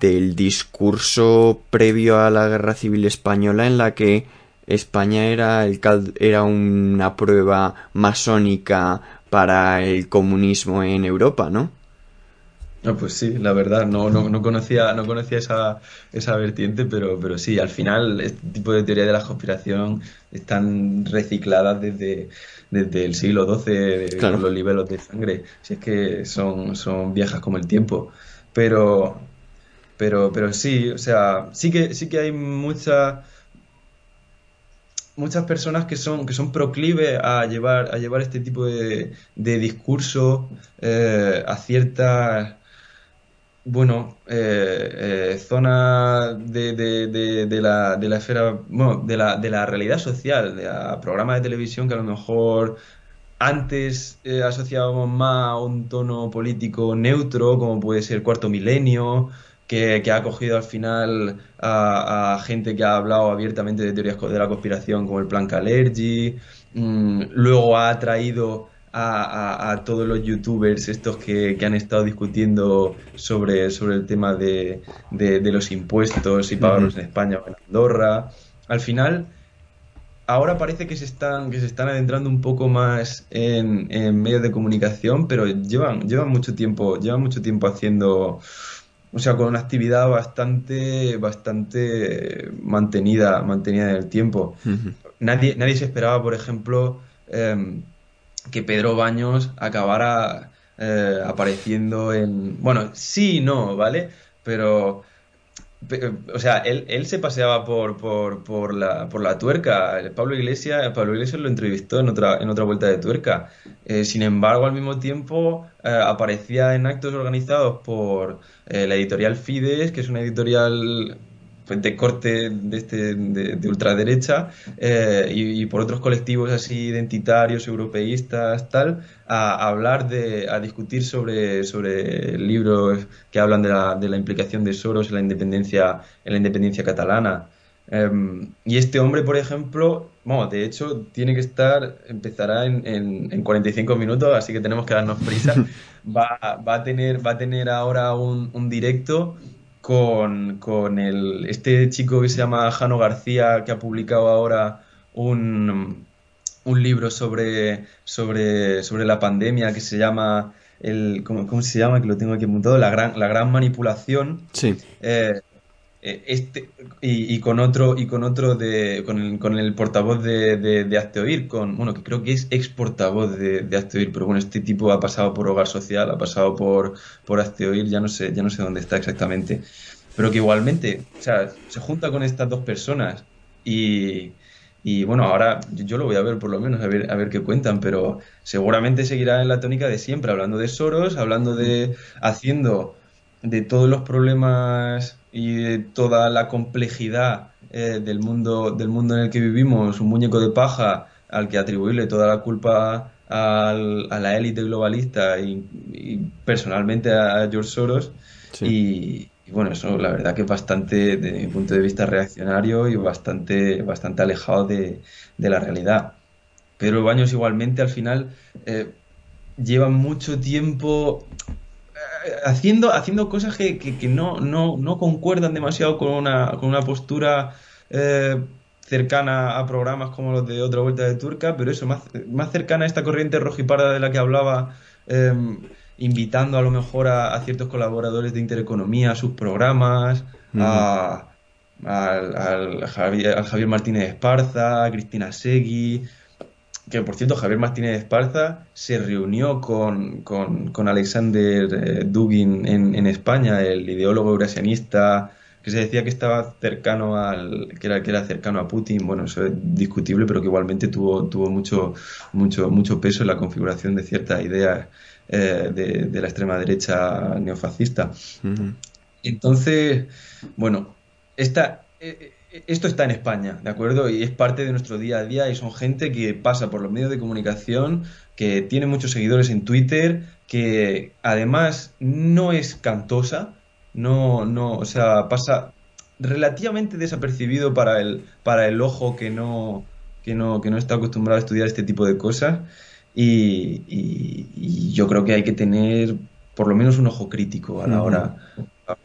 Speaker 1: del discurso previo a la Guerra Civil española en la que España era el era una prueba masónica para el comunismo en Europa, ¿no?
Speaker 2: No, pues sí, la verdad, no, no, no conocía, no conocía esa, esa vertiente, pero, pero sí, al final este tipo de teoría de la conspiración están recicladas desde, desde el siglo XII con los niveles de sangre, si es que son, son viejas como el tiempo. Pero, pero, pero sí, o sea, sí que, sí que hay muchas muchas personas que son, que son proclives a llevar, a llevar este tipo de, de discurso eh, a ciertas bueno, eh, eh, zona de, de, de, la, de la esfera, bueno, de la, de la realidad social, de programas de televisión que a lo mejor antes eh, asociábamos más a un tono político neutro, como puede ser Cuarto Milenio, que, ha acogido al final a, gente que ha hablado abiertamente de teorías de la conspiración, como el Plan Calergi, mm, luego ha traído a, todos los youtubers estos que, han estado discutiendo sobre, sobre el tema de, los impuestos y pagarlos en España o en Andorra. Al final, ahora parece que se están, que se están adentrando un poco más en, medios de comunicación, pero llevan, llevan mucho tiempo, llevan mucho tiempo haciendo, o sea, con una actividad bastante, bastante mantenida, mantenida en el tiempo. nadie, nadie se esperaba, por ejemplo, em, que Pedro Baños acabara eh, apareciendo en... Bueno, sí y no, ¿vale? Pero o sea, él, se paseaba por, por, la, por la tuerca. Pablo Iglesias, Pablo Iglesias lo entrevistó en otra, en otra vuelta de tuerca. Eh, sin embargo, al mismo tiempo eh, aparecía en actos organizados por la editorial Fides, que es una editorial de corte de, este, de, ultraderecha eh, y, por otros colectivos así identitarios, europeístas, tal, a, hablar de, a discutir sobre, sobre libros que hablan de la, de la implicación de Soros en la independencia, en la independencia catalana. Em, y este hombre, por ejemplo, bueno, de hecho, tiene que estar, empezará en, en, en 45 minutos, así que tenemos que darnos prisa. [LAUGHS] Va, va, a, tener, va a tener ahora un, un directo con, con el, este chico que se llama Jano García, que ha publicado ahora un, un libro sobre, sobre, sobre la pandemia que se llama el ¿cómo, ¿cómo, se llama? que lo tengo aquí apuntado la gran la gran manipulación
Speaker 1: sí
Speaker 2: eh, este y, con otro y con otro de con el, con el portavoz de, de, de Azteoir con bueno que creo que es ex portavoz de, de Azteoir pero bueno este tipo ha pasado por Hogar Social ha pasado por por Azteoir ya no sé ya no sé dónde está exactamente pero que igualmente o sea se junta con estas dos personas y y bueno, ahora yo lo voy a ver por lo menos, a ver, a ver qué cuentan, pero seguramente seguirá en la tónica de siempre, hablando de Soros, hablando de, haciendo de todos los problemas y de toda la complejidad eh, del, mundo, del mundo en el que vivimos, un muñeco de paja al que atribuirle toda la culpa al, a la élite globalista y, personalmente a George Soros. Y, bueno, eso la verdad que es bastante, desde mi punto de vista, reaccionario y bastante, bastante alejado de, de la realidad. Pero Baños igualmente al final eh, lleva mucho tiempo haciendo, haciendo cosas que, que, no, no, no, concuerdan demasiado con una, con una postura eh, cercana a programas como los de Otra Vuelta de Turca, pero eso, más, más cercana a esta corriente rojiparda de la que hablaba, eh, invitando a lo mejor a, a, ciertos colaboradores de Intereconomía a sus programas, a, al, al, Javier, al Javier Martínez Esparza, a Cristina Segui, que por cierto Javier Martínez Esparza se reunió con, con, con Alexander eh, Dugin en, en, España, el ideólogo eurasianista que se decía que estaba cercano al que era que era cercano a Putin bueno eso es discutible pero que igualmente tuvo tuvo mucho mucho mucho peso en la configuración de ciertas ideas eh, de, de, la extrema derecha neofascista uh -huh. entonces bueno esta eh, esto está en España, ¿de acuerdo? Y es parte de nuestro día a día y son gente que pasa por los medios de comunicación, que tiene muchos seguidores en Twitter, que además no es cantosa, no, no, o sea, pasa relativamente desapercibido para el, para el ojo que no, que no, que no está acostumbrado a estudiar este tipo de cosas. Y, y, y yo creo que hay que tener por lo menos un ojo crítico a la hora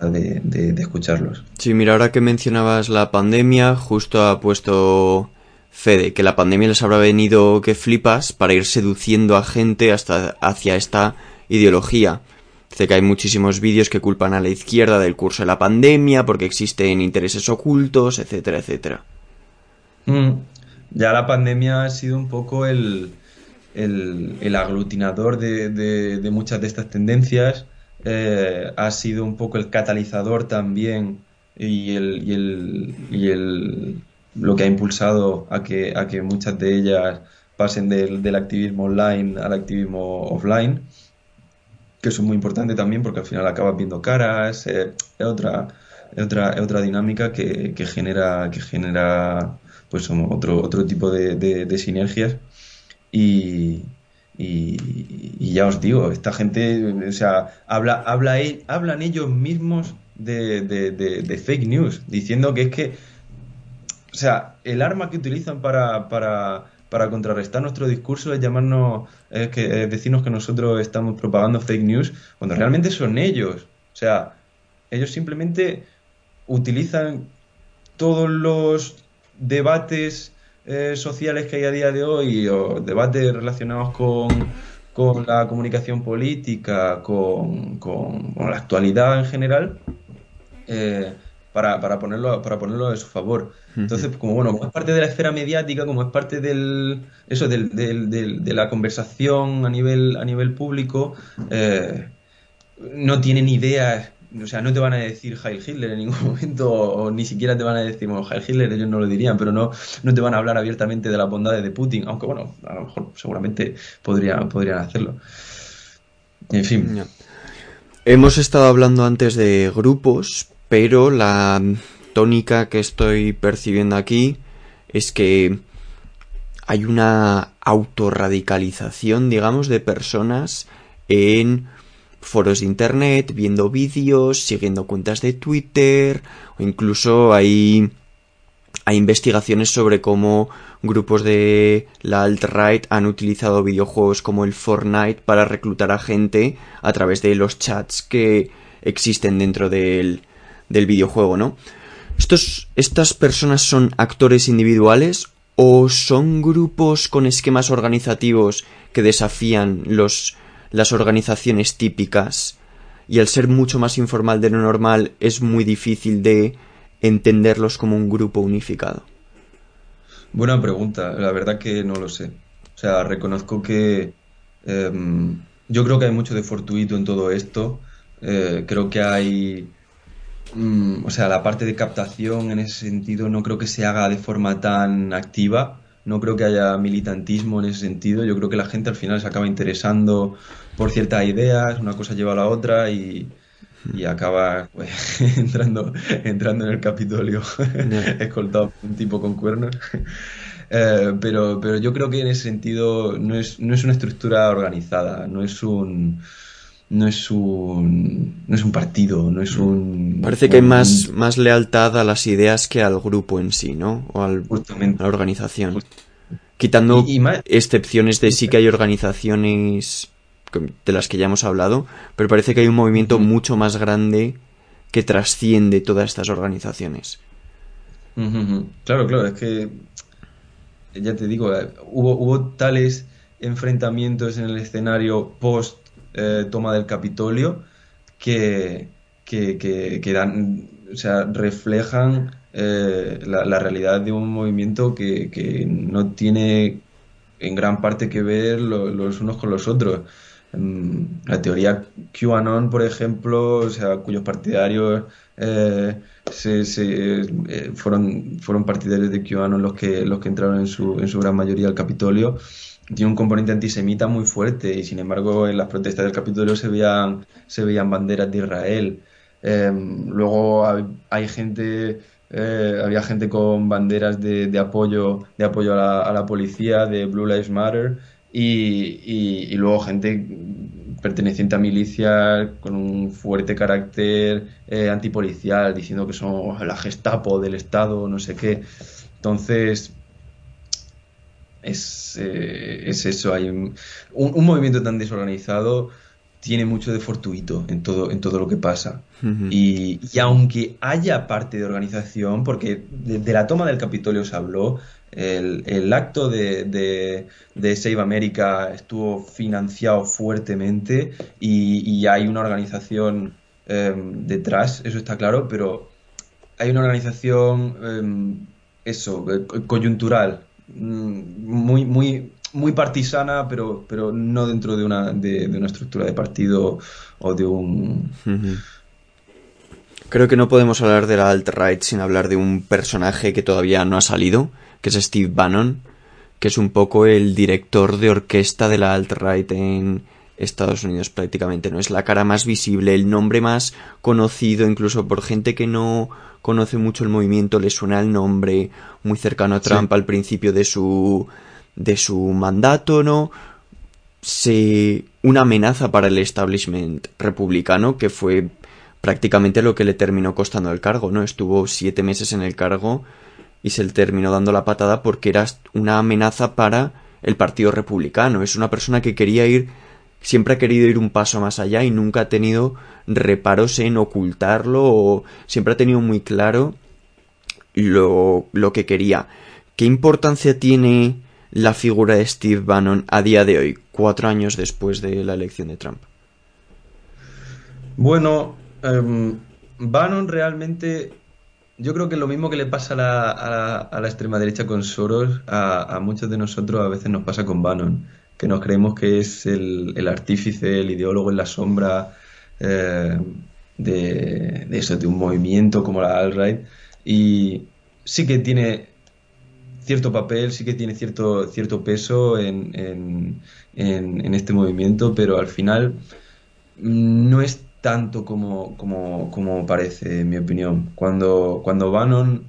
Speaker 2: de, de, de, escucharlos.
Speaker 1: Sí, mira, ahora que mencionabas la pandemia, justo ha puesto Fede que la pandemia les habrá venido que flipas para ir seduciendo a gente hasta hacia esta ideología. Dice que hay muchísimos vídeos que culpan a la izquierda del curso de la pandemia porque existen intereses ocultos, etcétera, etcétera.
Speaker 2: Mm, ya la pandemia ha sido un poco el, el, el aglutinador de, de, de muchas de estas tendencias eh, ha sido un poco el catalizador también y, el, y, el, y el, lo que ha impulsado a que, a que muchas de ellas pasen del, del, activismo online al activismo offline, que es muy importante también porque al final acabas viendo caras, eh, es otra, es otra, es otra dinámica que, que, genera, que genera pues otro, otro tipo de, de, de sinergias. Y, y, ya os digo, esta gente, o sea, habla, habla, hablan ellos mismos de, de, fake news, diciendo que es que, o sea, el arma que utilizan para, para, para contrarrestar nuestro discurso es llamarnos, es que, es decirnos que nosotros estamos propagando fake news, cuando realmente son ellos. O sea, ellos simplemente utilizan todos los debates eh, sociales que hay a día de hoy o debates relacionados con, con la comunicación política, con, con, con, la actualidad en general, eh, para, para, ponerlo, para ponerlo a su favor. Entonces, como bueno, como es parte de la esfera mediática, como es parte del, eso, del, del, de la conversación a nivel, a nivel público, eh, no tienen idea o sea, no te van a decir Heil Hitler en ningún [LAUGHS] momento, o, ni siquiera te van a decir, Heil Hitler ellos no lo dirían, pero no, no te van a hablar abiertamente de las bondades de Putin, aunque bueno, a lo mejor seguramente podrían, podrían hacerlo. En fin.
Speaker 1: Hemos estado hablando antes de grupos, pero la tónica que estoy percibiendo aquí es que hay una autorradicalización, digamos, de personas en foros de internet, viendo vídeos, siguiendo cuentas de Twitter, o incluso hay, hay investigaciones sobre cómo grupos de la alt-right han utilizado videojuegos como el Fortnite para reclutar a gente a través de los chats que existen dentro del, del videojuego, ¿no? Estos, ¿Estas personas son actores individuales o son grupos con esquemas organizativos que desafían los las organizaciones típicas y al ser mucho más informal de lo normal es muy difícil de entenderlos como un grupo unificado?
Speaker 2: Buena pregunta, la verdad que no lo sé. O sea, reconozco que em, yo creo que hay mucho de fortuito en todo esto. Eh, creo que hay, mm, o sea, la parte de captación en ese sentido no creo que se haga de forma tan activa no creo que haya militantismo en ese sentido. Yo creo que la gente al final se acaba interesando por ciertas ideas, una cosa lleva a la otra y, acaba pues, [LAUGHS] entrando, entrando en el Capitolio [LAUGHS] escoltado por un tipo con cuernos. Eh, pero, pero yo creo que en ese sentido no es, no es una estructura organizada, no es un no es un no es un partido, no es un
Speaker 1: parece que hay más, más lealtad a las ideas que al grupo en sí, ¿no? O al, a la organización. Quitando excepciones de sí que hay organizaciones de las que ya hemos hablado, pero parece que hay un movimiento mucho más grande que trasciende todas estas organizaciones.
Speaker 2: Claro, claro, es que ya te digo, eh, hubo, hubo tales enfrentamientos en el escenario post eh, toma del Capitolio que, que, dan, o sea, reflejan eh, la, realidad de un movimiento que, no tiene en gran parte que ver los unos con los otros. Mm, la teoría QAnon, por ejemplo, o sea, cuyos partidarios eh, fueron, fueron partidarios de QAnon los que, los que entraron en su, en su gran mayoría al Capitolio, tiene un componente antisemita muy fuerte y sin embargo en las protestas del Capitolio se veían, se veían banderas de Israel. Em, luego hay, gente, eh, había gente con banderas de, apoyo, de apoyo a la, policía, de Blue Lives Matter y, luego gente perteneciente a milicias con un fuerte carácter eh, antipolicial, diciendo que son la Gestapo del Estado, no sé qué. Entonces, es, eh, es eso. Hay un, movimiento tan desorganizado tiene mucho de fortuito en todo, en todo lo que pasa. y, aunque haya parte de organización, porque de, la toma del Capitolio se habló, el, acto de, de, Save America estuvo financiado fuertemente y, hay una organización em, detrás, eso está claro, pero hay una organización, em, eso, eh, coyuntural, muy, muy, muy partisana, pero, pero no dentro de una, de, una estructura de partido o de un...
Speaker 1: Creo que no podemos hablar de la alt-right sin hablar de un personaje que todavía no ha salido, que es Steve Bannon, que es un poco el director de orquesta de la alt-right en Estados Unidos prácticamente, ¿no? Es la cara más visible, el nombre más conocido incluso por gente que no conoce mucho el movimiento, le suena el nombre, muy cercano a Trump al principio de su, de su mandato, ¿no? Se, una amenaza para el establishment republicano que fue prácticamente lo que le terminó costando el cargo, ¿no? Estuvo siete meses en el cargo y se le terminó dando la patada porque era una amenaza para el Partido Republicano. Es una persona que quería ir siempre ha querido ir un paso más allá y nunca ha tenido reparos en ocultarlo o siempre ha tenido muy claro lo, lo que quería. ¿Qué importancia tiene la figura de Steve Bannon a día de hoy, cuatro años después de la elección de Trump?
Speaker 2: Bueno, em, Bannon realmente yo creo que lo mismo que le pasa a la, a la, extrema derecha con Soros, a, muchos de nosotros a veces nos pasa con Bannon, que nos creemos que es el, el artífice, el ideólogo en la sombra eh, de, de, eso, de un movimiento como la alt-right. Y sí que tiene cierto papel, sí que tiene cierto, cierto peso en, en, este movimiento, pero al final no es tanto como, como, como parece, en mi opinión. Cuando, cuando Bannon,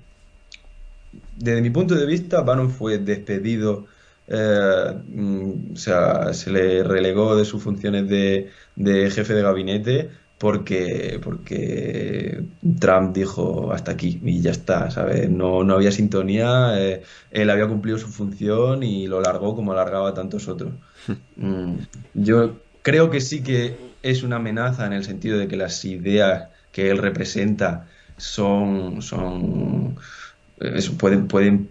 Speaker 2: desde mi punto de vista, Bannon fue despedido, o sea, se le relegó de sus funciones de, de jefe de gabinete porque, porque Trump dijo hasta aquí y ya está, ¿sabes? No, no había sintonía, eh, él había cumplido su función y lo largó como alargaba tantos otros. [LAUGHS] Mm, yo creo que sí que es una amenaza en el sentido de que las ideas que él representa son, son eh, pueden, pueden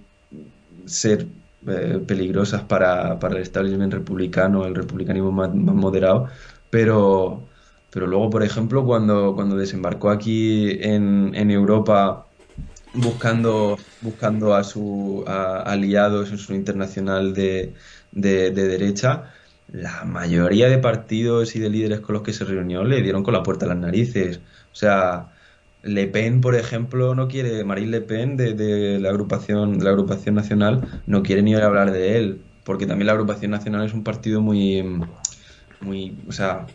Speaker 2: ser eh, peligrosas para, para, el establishment republicano, el republicanismo más moderado, pero pero luego, por ejemplo, cuando, cuando desembarcó aquí en, en Europa buscando, buscando a sus aliados en su internacional de, de, derecha, la mayoría de partidos y de líderes con los que se reunió le dieron con la puerta a las narices. O sea, Le Pen, por ejemplo, no quiere, Marine Le Pen de, de, la agrupación, de la agrupación nacional, no quiere ni hablar de él, porque también la agrupación nacional es un partido muy, muy, o sea,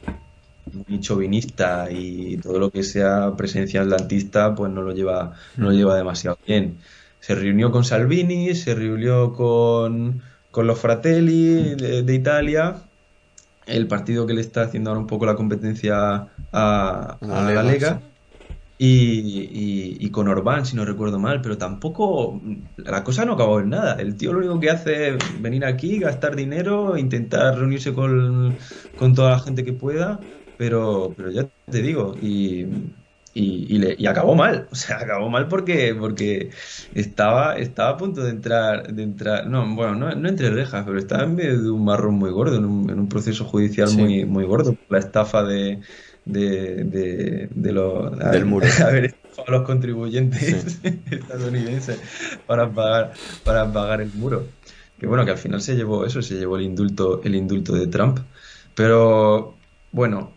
Speaker 2: muy chauvinista y todo lo que sea presencia atlantista pues no lo lleva no lo lleva demasiado bien. Se reunió con Salvini se reunió con, con los Fratelli de, Italia. El partido que le está haciendo ahora un poco la competencia a, la Lega y, y, con Orbán, si no recuerdo mal, pero tampoco la cosa no acabó en nada. El tío lo único que hace es venir aquí, gastar dinero, intentar reunirse con, con toda la gente que pueda pero, pero ya te digo, y, y, le, y, acabó mal, o sea, acabó mal porque, porque estaba, estaba a punto de entrar, de entrar, no, bueno, no, no entre rejas, pero estaba en medio de un marrón muy gordo, en un, en un proceso judicial muy, muy gordo, la estafa de, de, de, de los,
Speaker 1: del muro. [LAUGHS]
Speaker 2: haber a los contribuyentes [LAUGHS] estadounidenses para pagar, para pagar el muro. Que bueno, que al final se llevó eso, se llevó el indulto, el indulto de Trump. Pero bueno,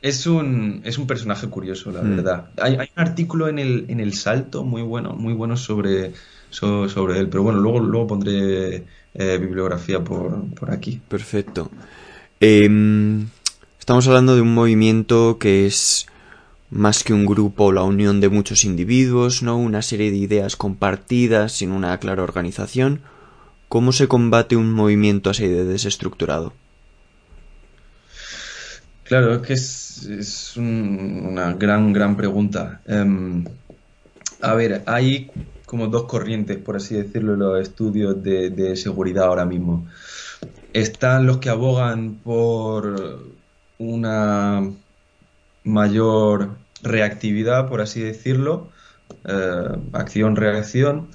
Speaker 2: es un, es un personaje curioso, la mm. verdad. Hay, un artículo en el, en el Salto muy bueno, muy bueno sobre, sobre, él, pero bueno, luego, luego pondré eh, bibliografía por, por, aquí.
Speaker 1: Perfecto. Em, estamos hablando de un movimiento que es más que un grupo, la unión de muchos individuos, ¿no? Una serie de ideas compartidas sin una clara organización. ¿Cómo se combate un movimiento así de desestructurado?
Speaker 2: Claro, es que es, una gran, gran pregunta. Em, a ver, hay como dos corrientes, por así decirlo, en los estudios de, seguridad ahora mismo. Están los que abogan por una mayor reactividad, por así decirlo, eh, acción-reacción.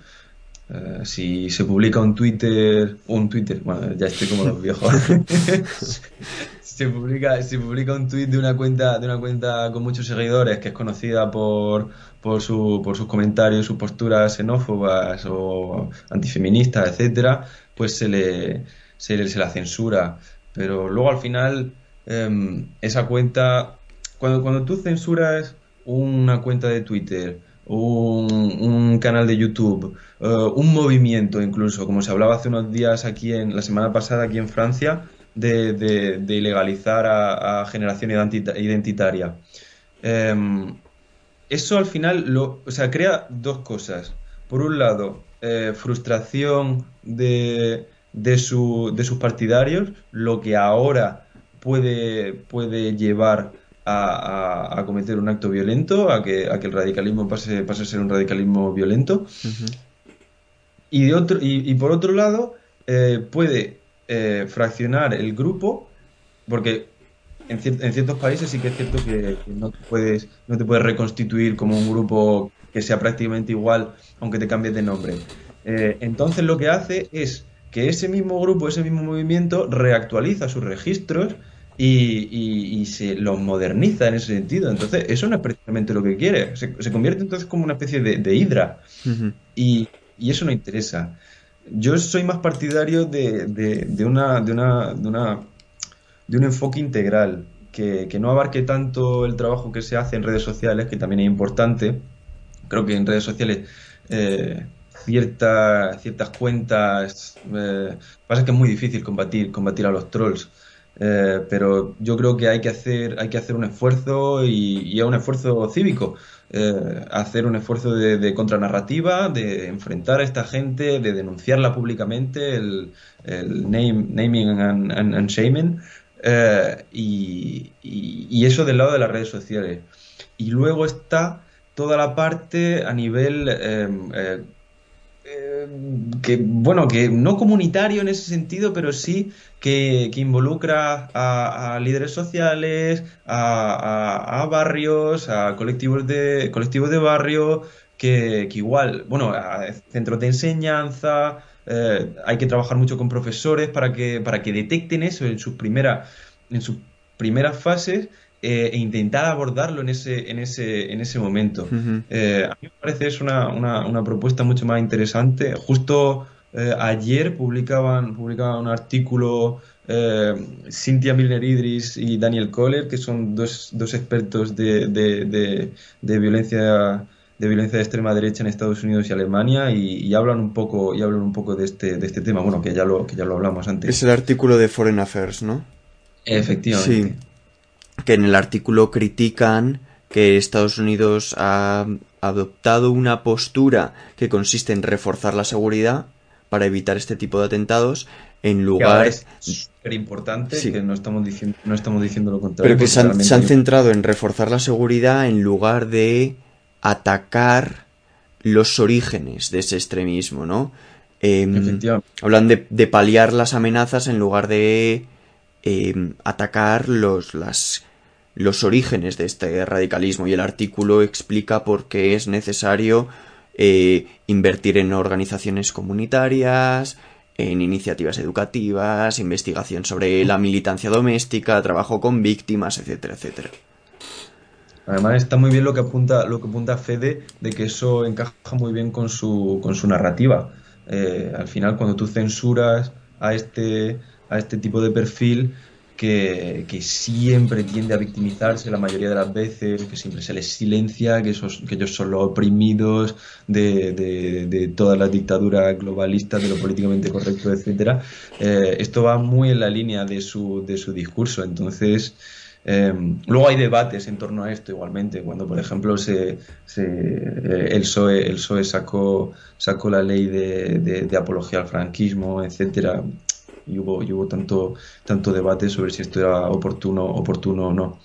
Speaker 2: Eh, si se publica un Twitter, un Twitter, bueno, ya estoy como los viejos. [LAUGHS] se publica, se publica un tweet de una cuenta, de una cuenta con muchos seguidores que es conocida por, por, su, por sus comentarios, sus posturas xenófobas o antifeministas, etcétera, pues se le, se le, se la censura. Pero luego al final, em, esa cuenta, cuando, cuando tú censuras una cuenta de Twitter, un, un canal de YouTube, eh, un movimiento incluso, como se hablaba hace unos días aquí en la semana pasada aquí en Francia, de, ilegalizar a, generación identitaria. Em, eso al final lo, o sea, crea dos cosas. Por un lado, eh, frustración de, de, su, de sus partidarios, lo que ahora puede, puede llevar a, a, cometer un acto violento, a que, a que el radicalismo pase, pase a ser un radicalismo violento. y, de otro, y, por otro lado, eh, puede eh, fraccionar el grupo, porque en, ciertos países sí que es cierto que, no, te puedes, no te puedes reconstituir como un grupo que sea prácticamente igual, aunque te cambies de nombre. Eh, entonces lo que hace es que ese mismo grupo, ese mismo movimiento, reactualiza sus registros y, se los moderniza en ese sentido. Entonces, eso no es precisamente lo que quiere. Se, convierte entonces como una especie de, hidra. y, eso no interesa. Yo soy más partidario de, de, una, de, una, de, una, de un enfoque integral, que, no abarque tanto el trabajo que se hace en redes sociales, que también es importante. Creo que en redes sociales eh, ciertas, ciertas cuentas... Eh, pasa que es muy difícil combatir, combatir a los trolls. Eh, pero yo creo que hay que hacer, hay que hacer un esfuerzo y, es un esfuerzo cívico. Eh, hacer un esfuerzo de, contranarrativa, de enfrentar a esta gente, de denunciarla públicamente, el, naming and, shaming, eh, y, y, eso del lado de las redes sociales. Y luego está toda la parte a nivel que, bueno, que no comunitario en ese sentido, pero sí que, involucra a, líderes sociales, a, barrios, a colectivos de, colectivos de barrio, que, igual, bueno, a centros de enseñanza, eh, hay que trabajar mucho con profesores para que, para que detecten eso en sus, primera, en sus primeras fases eh, e intentar abordarlo en ese, en ese, en ese momento. Eh, a mí me parece es una, una, propuesta mucho más interesante. Justo eh, ayer publicaban, publicaban un artículo Cynthia Milner Idris y Daniel Kohler, que son dos, dos expertos de, de, de, violencia de violencia de extrema derecha en Estados Unidos y Alemania y, hablan un poco y hablan un poco de este de este tema. Bueno que ya lo que ya lo hablamos antes.
Speaker 1: Es el artículo de Foreign Affairs no
Speaker 2: efectivamente.
Speaker 1: Sí que en el artículo critican que Estados Unidos ha adoptado una postura que consiste en reforzar la seguridad para evitar este tipo de atentados en lugar
Speaker 2: es súper importante que no estamos diciendo no estamos diciendo lo contrario
Speaker 1: pero que se han, centrado en reforzar la seguridad en lugar de atacar los orígenes de ese extremismo no
Speaker 2: eh,
Speaker 1: hablan de, de, paliar las amenazas en lugar de em, atacar los los orígenes de este radicalismo y el artículo explica por qué es necesario eh, invertir en organizaciones comunitarias, en iniciativas educativas, investigación sobre la militancia doméstica, trabajo con víctimas, etcétera, etcétera.
Speaker 2: Además está muy bien lo que apunta, lo que apunta Fede de que eso encaja muy bien con su, con su narrativa. Eh, al final, cuando tú censuras a este, a este tipo de perfil, que, siempre tiende a victimizarse la mayoría de las veces, que siempre se les silencia, que, esos, que ellos son los oprimidos de, de, todas las dictaduras globalistas, de lo políticamente correcto, etcétera. Eh, esto va muy en la línea de su, de su discurso. Entonces, eh, luego hay debates en torno a esto igualmente, cuando por ejemplo se, se eh, el, PSOE, el PSOE sacó, sacó la ley de, de apología al franquismo, etcétera y hubo, hubo tanto, tanto debate sobre si esto era oportuno, oportuno o no.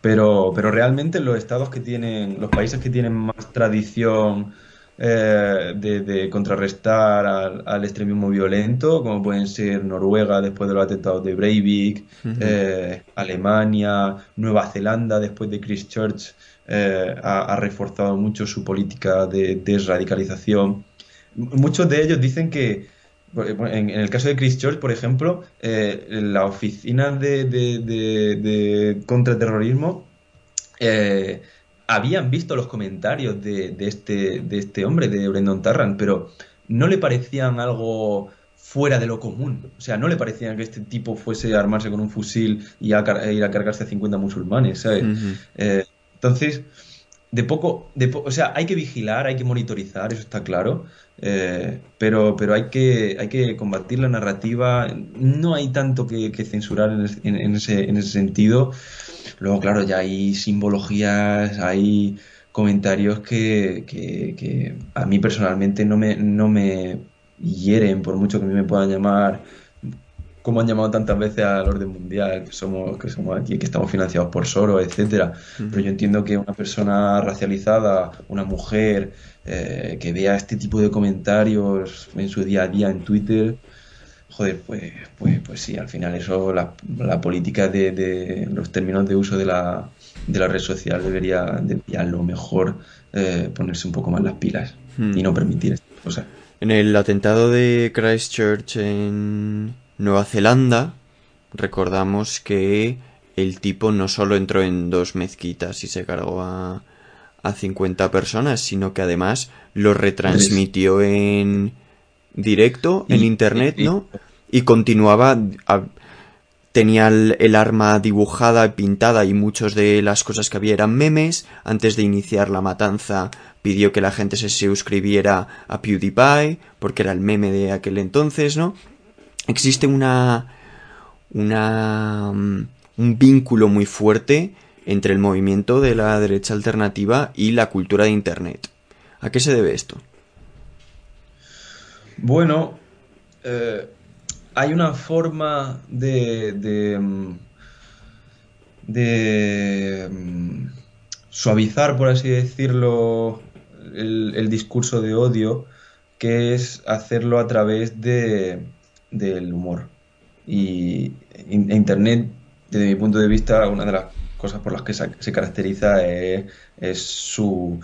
Speaker 2: Pero, pero realmente los estados que tienen, los países que tienen más tradición eh, de, contrarrestar al, extremismo violento, como pueden ser Noruega después de los atentados de Breivik, eh, Alemania, Nueva Zelanda después de Christchurch, eh, ha, reforzado mucho su política de desradicalización. Muchos de ellos dicen que, en, el caso de Christchurch, por ejemplo, eh, la oficina de, de, contraterrorismo eh, habían visto los comentarios de, este, de este hombre, de Brendan Tarrant, pero no le parecían algo fuera de lo común. O sea, no le parecían que este tipo fuese a armarse con un fusil y a, ir a cargarse a 50 musulmanes, ¿sabes? Eh, entonces, de poco, de o sea, hay que vigilar, hay que monitorizar, eso está claro, eh, pero, pero hay que, hay que combatir la narrativa, no hay tanto que, censurar en, ese, en ese sentido. Luego, claro, ya hay simbologías, hay comentarios que, que, a mí personalmente no me, no me hieren, por mucho que a mí me puedan llamar como han llamado tantas veces al orden mundial, que somos, que somos aquí, que estamos financiados por Soros, etcétera. Pero yo entiendo que una persona racializada, una mujer, eh, que vea este tipo de comentarios en su día a día en Twitter, joder, pues, pues, pues sí, al final eso, la, la política de, los términos de uso de la, de la red social debería, debería a lo mejor eh, ponerse un poco más las pilas y no permitir estas cosas.
Speaker 1: En el atentado de Christchurch en Nueva Zelanda, recordamos que el tipo no solo entró en dos mezquitas y se cargó a, a 50 personas, sino que además lo retransmitió en directo, en internet, ¿no? Y continuaba, tenía el, arma dibujada, pintada y muchas de las cosas que había eran memes. Antes de iniciar la matanza pidió que la gente se suscribiera a PewDiePie, porque era el meme de aquel entonces, ¿no? Existe una, mm, un vínculo muy fuerte entre el movimiento de la derecha alternativa y la cultura de Internet. ¿A qué se debe esto?
Speaker 2: Bueno, eh, hay una forma de, de, mm, mm, suavizar, por así decirlo, el, discurso de odio, que es hacerlo a través de, del humor. Y Internet, desde mi punto de vista, una de las cosas por las que se, caracteriza es, su,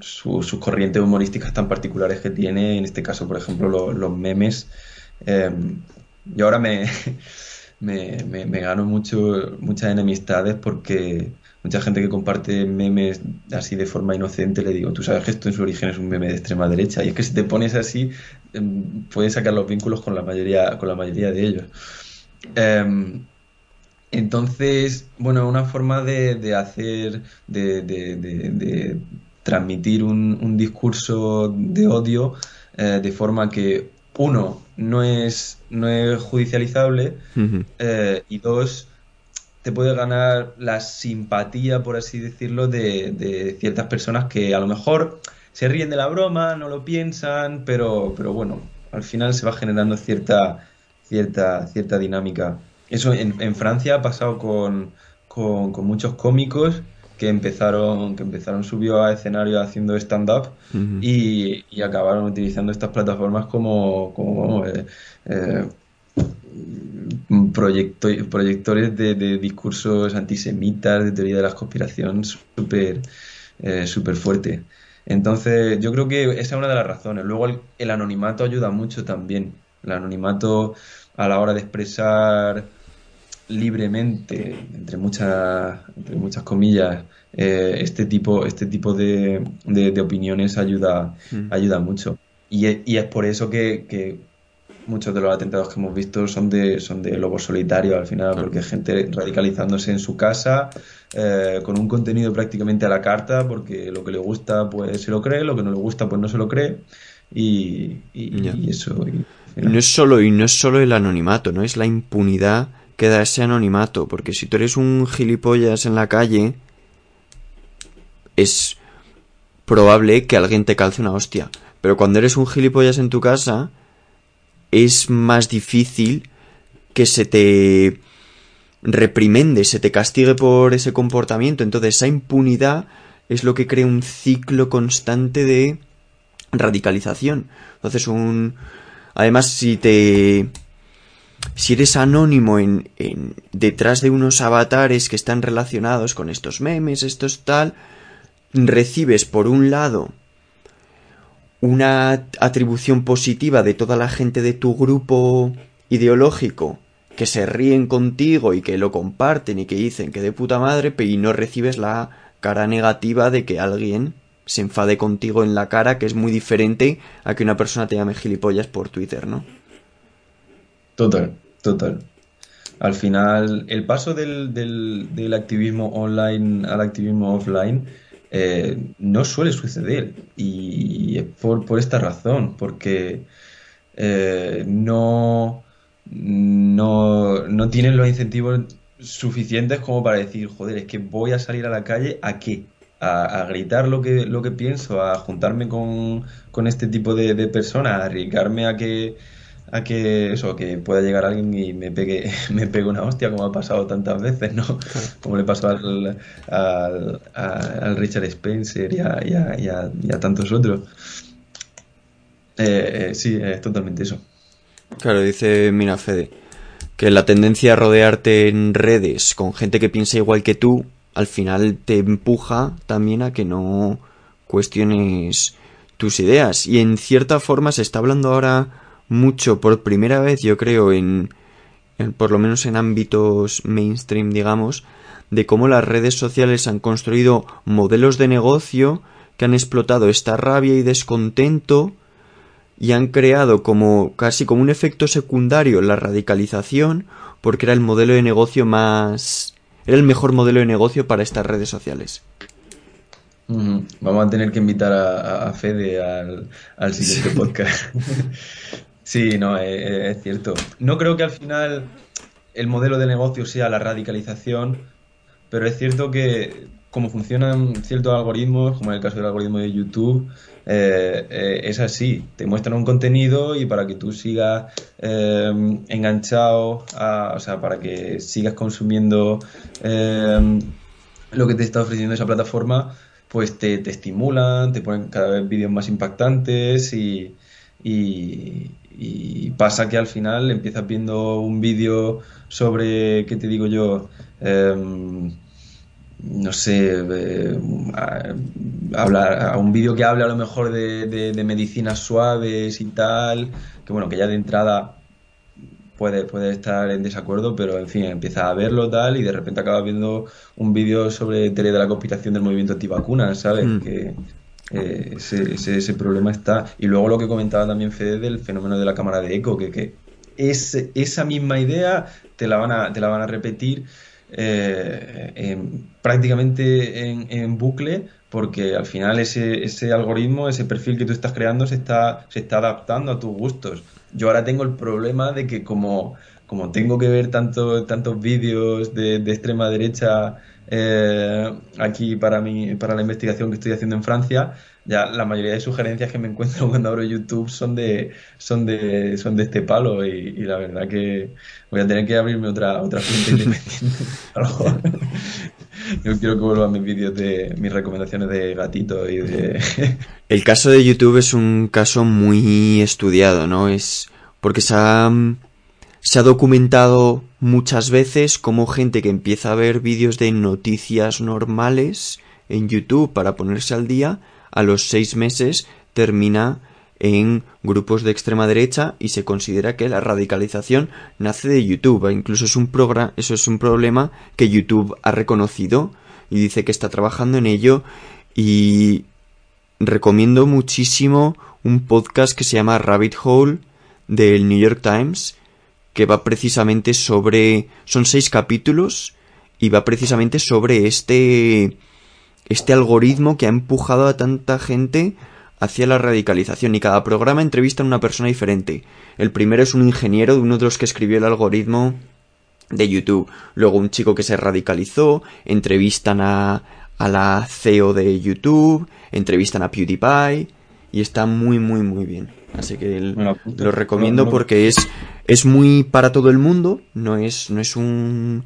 Speaker 2: sus corrientes humorísticas tan particulares que tiene, en este caso, por ejemplo, los memes. Eh, yo ahora [LAUGHS] me, me, gano mucho, muchas enemistades porque mucha gente que comparte memes así de forma inocente le digo, tú sabes que esto en su origen es un meme de extrema derecha y es que si te pones así em, puedes sacar los vínculos con la mayoría, con la mayoría de ellos. Em, entonces, bueno, una forma de, hacer, de, transmitir un, discurso de odio eh, de forma que, uno, no es, no es judicializable eh, y dos, te puede ganar la simpatía, por así decirlo, de, ciertas personas que a lo mejor se ríen de la broma, no lo piensan, pero, pero bueno, al final se va generando cierta, cierta, cierta dinámica. Eso en, Francia ha pasado con, muchos cómicos que empezaron, que empezaron subió a escenario haciendo stand-up y, acabaron utilizando estas plataformas como, como eh, eh, proyectores de, discursos antisemitas, de teoría de la conspiración súper eh, súper fuerte. Entonces, yo creo que esa es una de las razones. Luego, el anonimato ayuda mucho también. El anonimato a la hora de expresar libremente, entre muchas, entre muchas comillas, eh, este tipo, este tipo de, de, opiniones ayuda, mm. ayuda mucho. Y, es por eso que, muchos de los atentados que hemos visto son de, son de lobos solitarios al final, porque gente radicalizándose en su casa, eh, con un contenido prácticamente a la carta, porque lo que le gusta pues se lo cree, lo que no le gusta pues no se lo cree. Y, y, eso.
Speaker 1: no es solo, y no es solo el anonimato, ¿no? Es la impunidad queda ese anonimato, porque si tú eres un gilipollas en la calle, es probable que alguien te calce una hostia. Pero cuando eres un gilipollas en tu casa, es más difícil que se te reprimende, se te castigue por ese comportamiento. Entonces esa impunidad es lo que crea un ciclo constante de radicalización. Entonces un... Además, si te si eres anónimo en, en, detrás de unos avatares que están relacionados con estos memes, estos tal, recibes por un lado una atribución positiva de toda la gente de tu grupo ideológico que se ríen contigo y que lo comparten y que dicen que de puta madre, pero y no recibes la cara negativa de que alguien se enfade contigo en la cara, que es muy diferente a que una persona te llame gilipollas por Twitter, ¿no?
Speaker 2: Total, total. Al final, el paso del, del, activismo online al activismo offline eh, no suele suceder y por, por esta razón, porque eh, no, no, no tienen los incentivos suficientes como para decir, joder, es que voy a salir a la calle a qué? A, gritar lo que, lo que pienso, a juntarme con, con este tipo de, de personas, a arriesgarme a que a que eso, que pueda llegar alguien y me pegue, [LAUGHS] me pegue una hostia, como ha pasado tantas veces, ¿no? Como le pasó al, al, Richard Spencer y a, y a, tantos otros. Eh, eh, sí, es totalmente eso.
Speaker 1: Claro, dice Mina Fede, que la tendencia a rodearte en redes con gente que piensa igual que tú, al final te empuja también a que no cuestiones tus ideas. Y en cierta forma se está hablando ahora mucho por primera vez, yo creo, en, por lo menos en ámbitos mainstream, digamos, de cómo las redes sociales han construido modelos de negocio que han explotado esta rabia y descontento y han creado como casi como un efecto secundario la radicalización porque era el modelo de negocio más era el mejor modelo de negocio para estas redes sociales.
Speaker 2: Vamos a tener que invitar a, Fede al, siguiente podcast. [LAUGHS] sí, no, es, cierto. No creo que al final el modelo de negocio sea la radicalización, pero es cierto que como funcionan ciertos algoritmos, como en el caso del algoritmo de YouTube, eh, eh, es así. Te muestran un contenido y para que tú sigas eh, enganchado, o sea, para que sigas consumiendo lo que te está ofreciendo esa plataforma, pues te, te estimulan, te ponen cada vez vídeos más impactantes y, y, pasa que al final empiezas viendo un vídeo sobre, ¿qué te digo yo? Em, no sé, eh, hablar, a un vídeo que hable a lo mejor de, de, medicinas suaves y tal, que bueno, que ya de entrada puede, puede estar en desacuerdo, pero en fin, empieza a verlo tal y de repente acaba viendo un vídeo sobre teoría de la conspiración del movimiento antivacunas, ¿sabes? Mm. Que eh, ese, ese, problema está. Y luego lo que comentaba también Fede del fenómeno de la cámara de eco, que, que es, esa misma idea te la van a, te la van a repetir eh, prácticamente en, en, bucle porque al final ese, ese algoritmo, ese perfil que tú estás creando se está, se está adaptando a tus gustos. Yo ahora tengo el problema de que como, como tengo que ver tanto, tantos vídeos de, extrema derecha eh, aquí para, mi, para la investigación que estoy haciendo en Francia, ya la mayoría de sugerencias que me encuentro [LAUGHS] cuando abro YouTube son de, son de, son de este palo y, la verdad que voy a tener que abrirme otra, otra fuente independiente. [LAUGHS] Yo quiero que vuelvan mis vídeos de mis recomendaciones de gatito y de... [LAUGHS]
Speaker 1: El caso de YouTube es un caso muy estudiado, ¿no? Es porque se ha, se ha documentado muchas veces como gente que empieza a ver vídeos de noticias normales en YouTube para ponerse al día, a los seis meses termina en grupos de extrema derecha y se considera que la radicalización nace de YouTube. Incluso es un eso es un problema que YouTube ha reconocido y dice que está trabajando en ello y recomiendo muchísimo un podcast que se llama Rabbit Hole del New York Times que va precisamente sobre son seis capítulos y va precisamente sobre este este algoritmo que ha empujado a tanta gente hacia la radicalización y cada programa entrevista a una persona diferente. El primero es un ingeniero de uno de los que escribió el algoritmo de YouTube. Luego un chico que se radicalizó, entrevistan a, a la CEO de YouTube, entrevistan a PewDiePie y está muy muy muy bien. Así que lo recomiendo porque es es muy para todo el mundo, no es no es un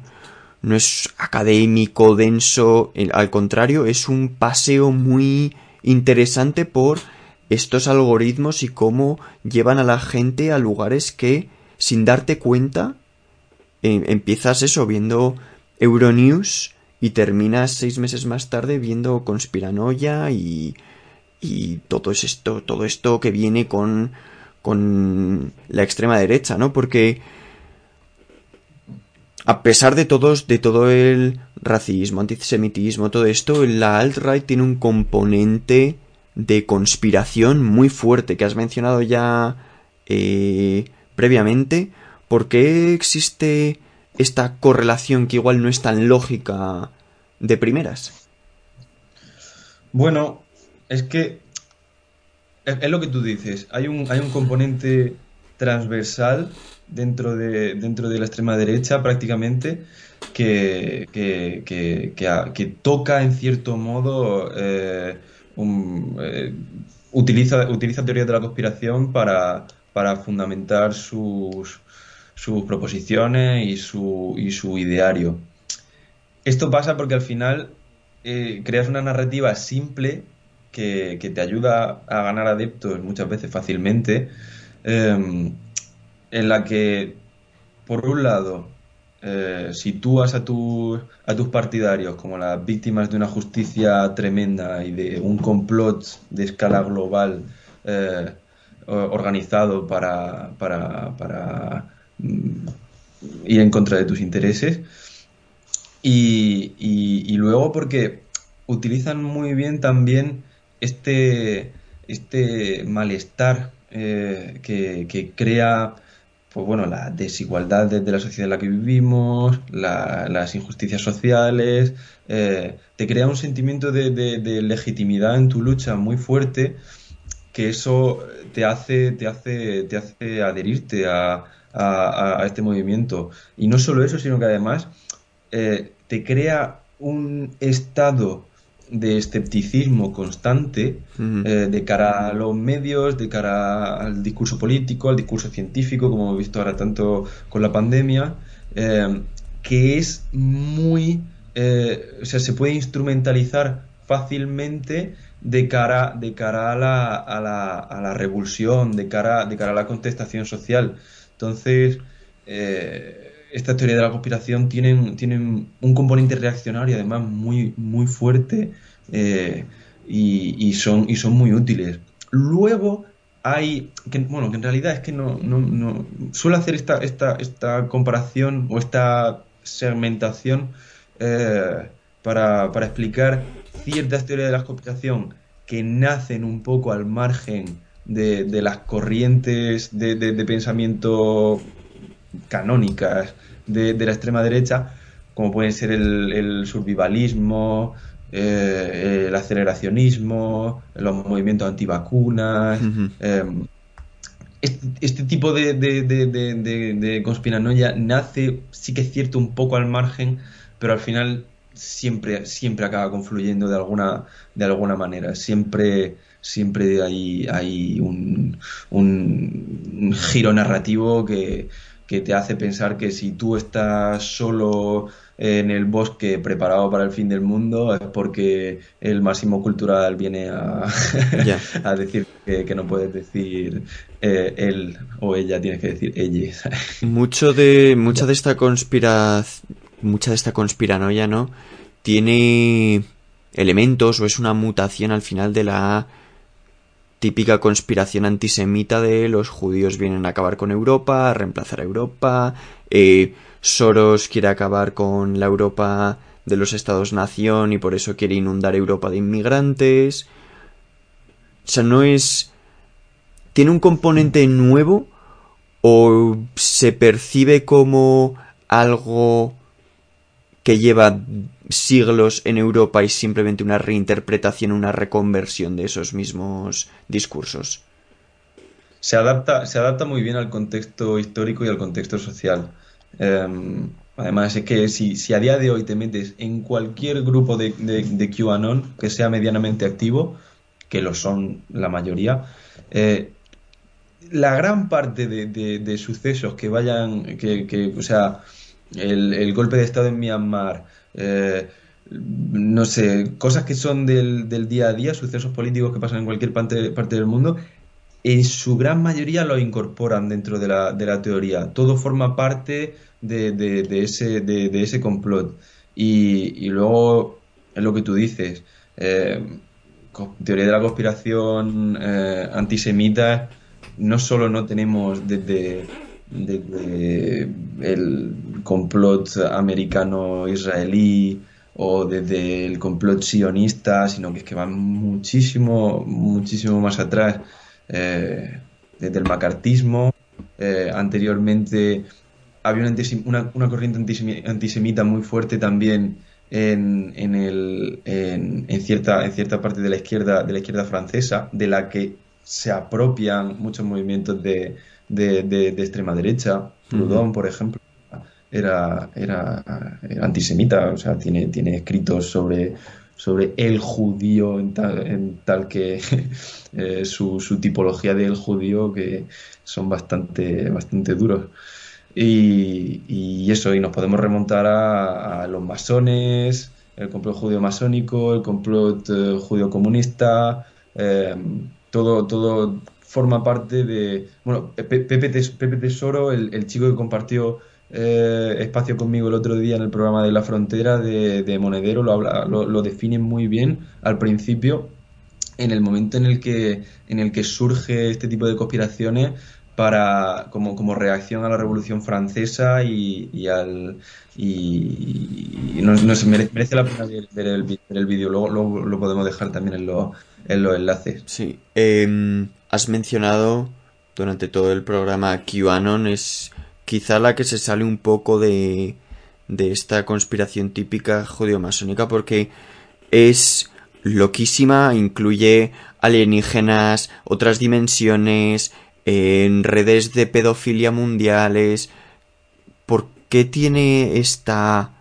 Speaker 1: no es académico denso, al contrario, es un paseo muy interesante por estos algoritmos y cómo llevan a la gente a lugares que sin darte cuenta em, empiezas eso viendo Euronews y terminas seis meses más tarde viendo conspiranoia y, y todo esto todo esto que viene con con la extrema derecha no porque a pesar de todos, de todo el racismo, antisemitismo, todo esto, la alt-right tiene un componente de conspiración muy fuerte que has mencionado ya eh, previamente. ¿Por qué existe esta correlación que igual no es tan lógica de primeras?
Speaker 2: Bueno, es que es, lo que tú dices. Hay un, hay un componente transversal dentro de, dentro de la extrema derecha prácticamente que, que, toca en cierto modo, eh, eh, utiliza, utiliza teorías de la conspiración para, para fundamentar sus, sus proposiciones y su, y su ideario. Esto pasa porque al final eh, creas una narrativa simple que, te ayuda a ganar adeptos muchas veces fácilmente en la que, por un lado, eh, sitúas a, a tus partidarios como las víctimas de una justicia tremenda y de un complot de escala global eh, organizado para, para, para mm, ir en contra de tus intereses. Y, luego porque utilizan muy bien también este, este malestar eh, que, crea pues bueno, la desigualdad de, la sociedad en la que vivimos, las injusticias sociales, eh, te crea un sentimiento de, legitimidad en tu lucha muy fuerte que eso te hace, te hace, te hace adherirte a, este movimiento. Y no solo eso, sino que además eh, te crea un estado de escepticismo constante eh, de cara a los medios, de cara al discurso político, al discurso científico, como hemos visto ahora tanto con la pandemia, que es muy eh, o sea, se puede instrumentalizar fácilmente de cara, de cara a, la, a, la, a la revulsión, de cara, de cara a la contestación social. Entonces, eh, esta teoría de la conspiración tienen, tienen un componente reaccionario además muy, muy fuerte eh, y, son, y son muy útiles. Luego hay, bueno, que en realidad es que no, no, no suelo hacer esta, esta, esta comparación o esta segmentación eh, para, explicar ciertas teorías de la conspiración que nacen un poco al margen de, las corrientes de, pensamiento canónicas de, la extrema derecha, como pueden ser el, survivalismo, eh, el aceleracionismo, los movimientos antivacunas. Em, este, este, tipo de, de, conspiranoia nace, sí que es cierto, un poco al margen pero al final siempre, siempre acaba confluyendo de alguna, de alguna manera. Siempre, siempre hay, hay un, un, giro narrativo que, te hace pensar que si tú estás solo en el bosque preparado para el fin del mundo es porque el máximo cultural viene a, [LAUGHS] a decir que, no puedes decir eh, él o ella, tienes que decir ella. [LAUGHS]
Speaker 1: Mucho de, mucha de esta conspiración mucha de esta conspiranoia, ¿no? Tiene elementos o es una mutación al final de la típica conspiración antisemita de los judíos vienen a acabar con Europa, a reemplazar a Europa, eh, Soros quiere acabar con la Europa de los estados-nación y por eso quiere inundar Europa de inmigrantes. O sea, no es... ¿Tiene un componente nuevo o se percibe como algo que lleva siglos en Europa y simplemente una reinterpretación, una reconversión de esos mismos discursos.
Speaker 2: Se adapta, se adapta muy bien al contexto histórico y al contexto social. Em, además, es que si, si, a día de hoy te metes en cualquier grupo de, de, QAnon que sea medianamente activo, que lo son la mayoría, eh, la gran parte de, de, sucesos que vayan, que, que o sea, el, golpe de Estado en Myanmar, eh, no sé, cosas que son del, día a día, sucesos políticos que pasan en cualquier parte, del mundo, en su gran mayoría lo incorporan dentro de la, de la teoría. Todo forma parte de, de, ese, de, ese complot. Y, y, luego, es lo que tú dices, eh, teoría de la conspiración eh, antisemita, no solo no tenemos desde desde el complot americano-israelí o desde el complot sionista, sino que es que van muchísimo, muchísimo más atrás, eh, desde el macartismo. Eh, anteriormente había una, una, corriente antisemita muy fuerte también en, en, el, en, en, cierta, en cierta parte de la izquierda, de la izquierda francesa, de la que se apropian muchos movimientos de, de, extrema derecha. Proudhon, por ejemplo, era, era, antisemita, o sea, tiene, tiene escritos sobre, sobre el judío en tal, que [LAUGHS] eh, su, su, tipología del judío que son bastante, bastante duros. Y, eso, y nos podemos remontar a, los masones, el complot judío masónico, el complot eh, judío comunista, eh, todo, todo forma parte de... Bueno, Pepe, Tesoro, el, chico que compartió eh, espacio conmigo el otro día en el programa de La Frontera de, Monedero, lo, habla, lo, define muy bien al principio. En el momento en el que, en el que surge este tipo de conspiraciones, para como, como reacción a la Revolución Francesa y, y al y, nos, merece, la pena ver, el, vídeo luego, lo podemos dejar también en, en los enlaces
Speaker 1: sí em, has mencionado durante todo el programa QAnon es quizá la que se sale un poco de de esta conspiración típica judeo-masónica porque es loquísima, incluye alienígenas, otras dimensiones, en redes de pedofilia mundiales. ¿Por qué tiene esta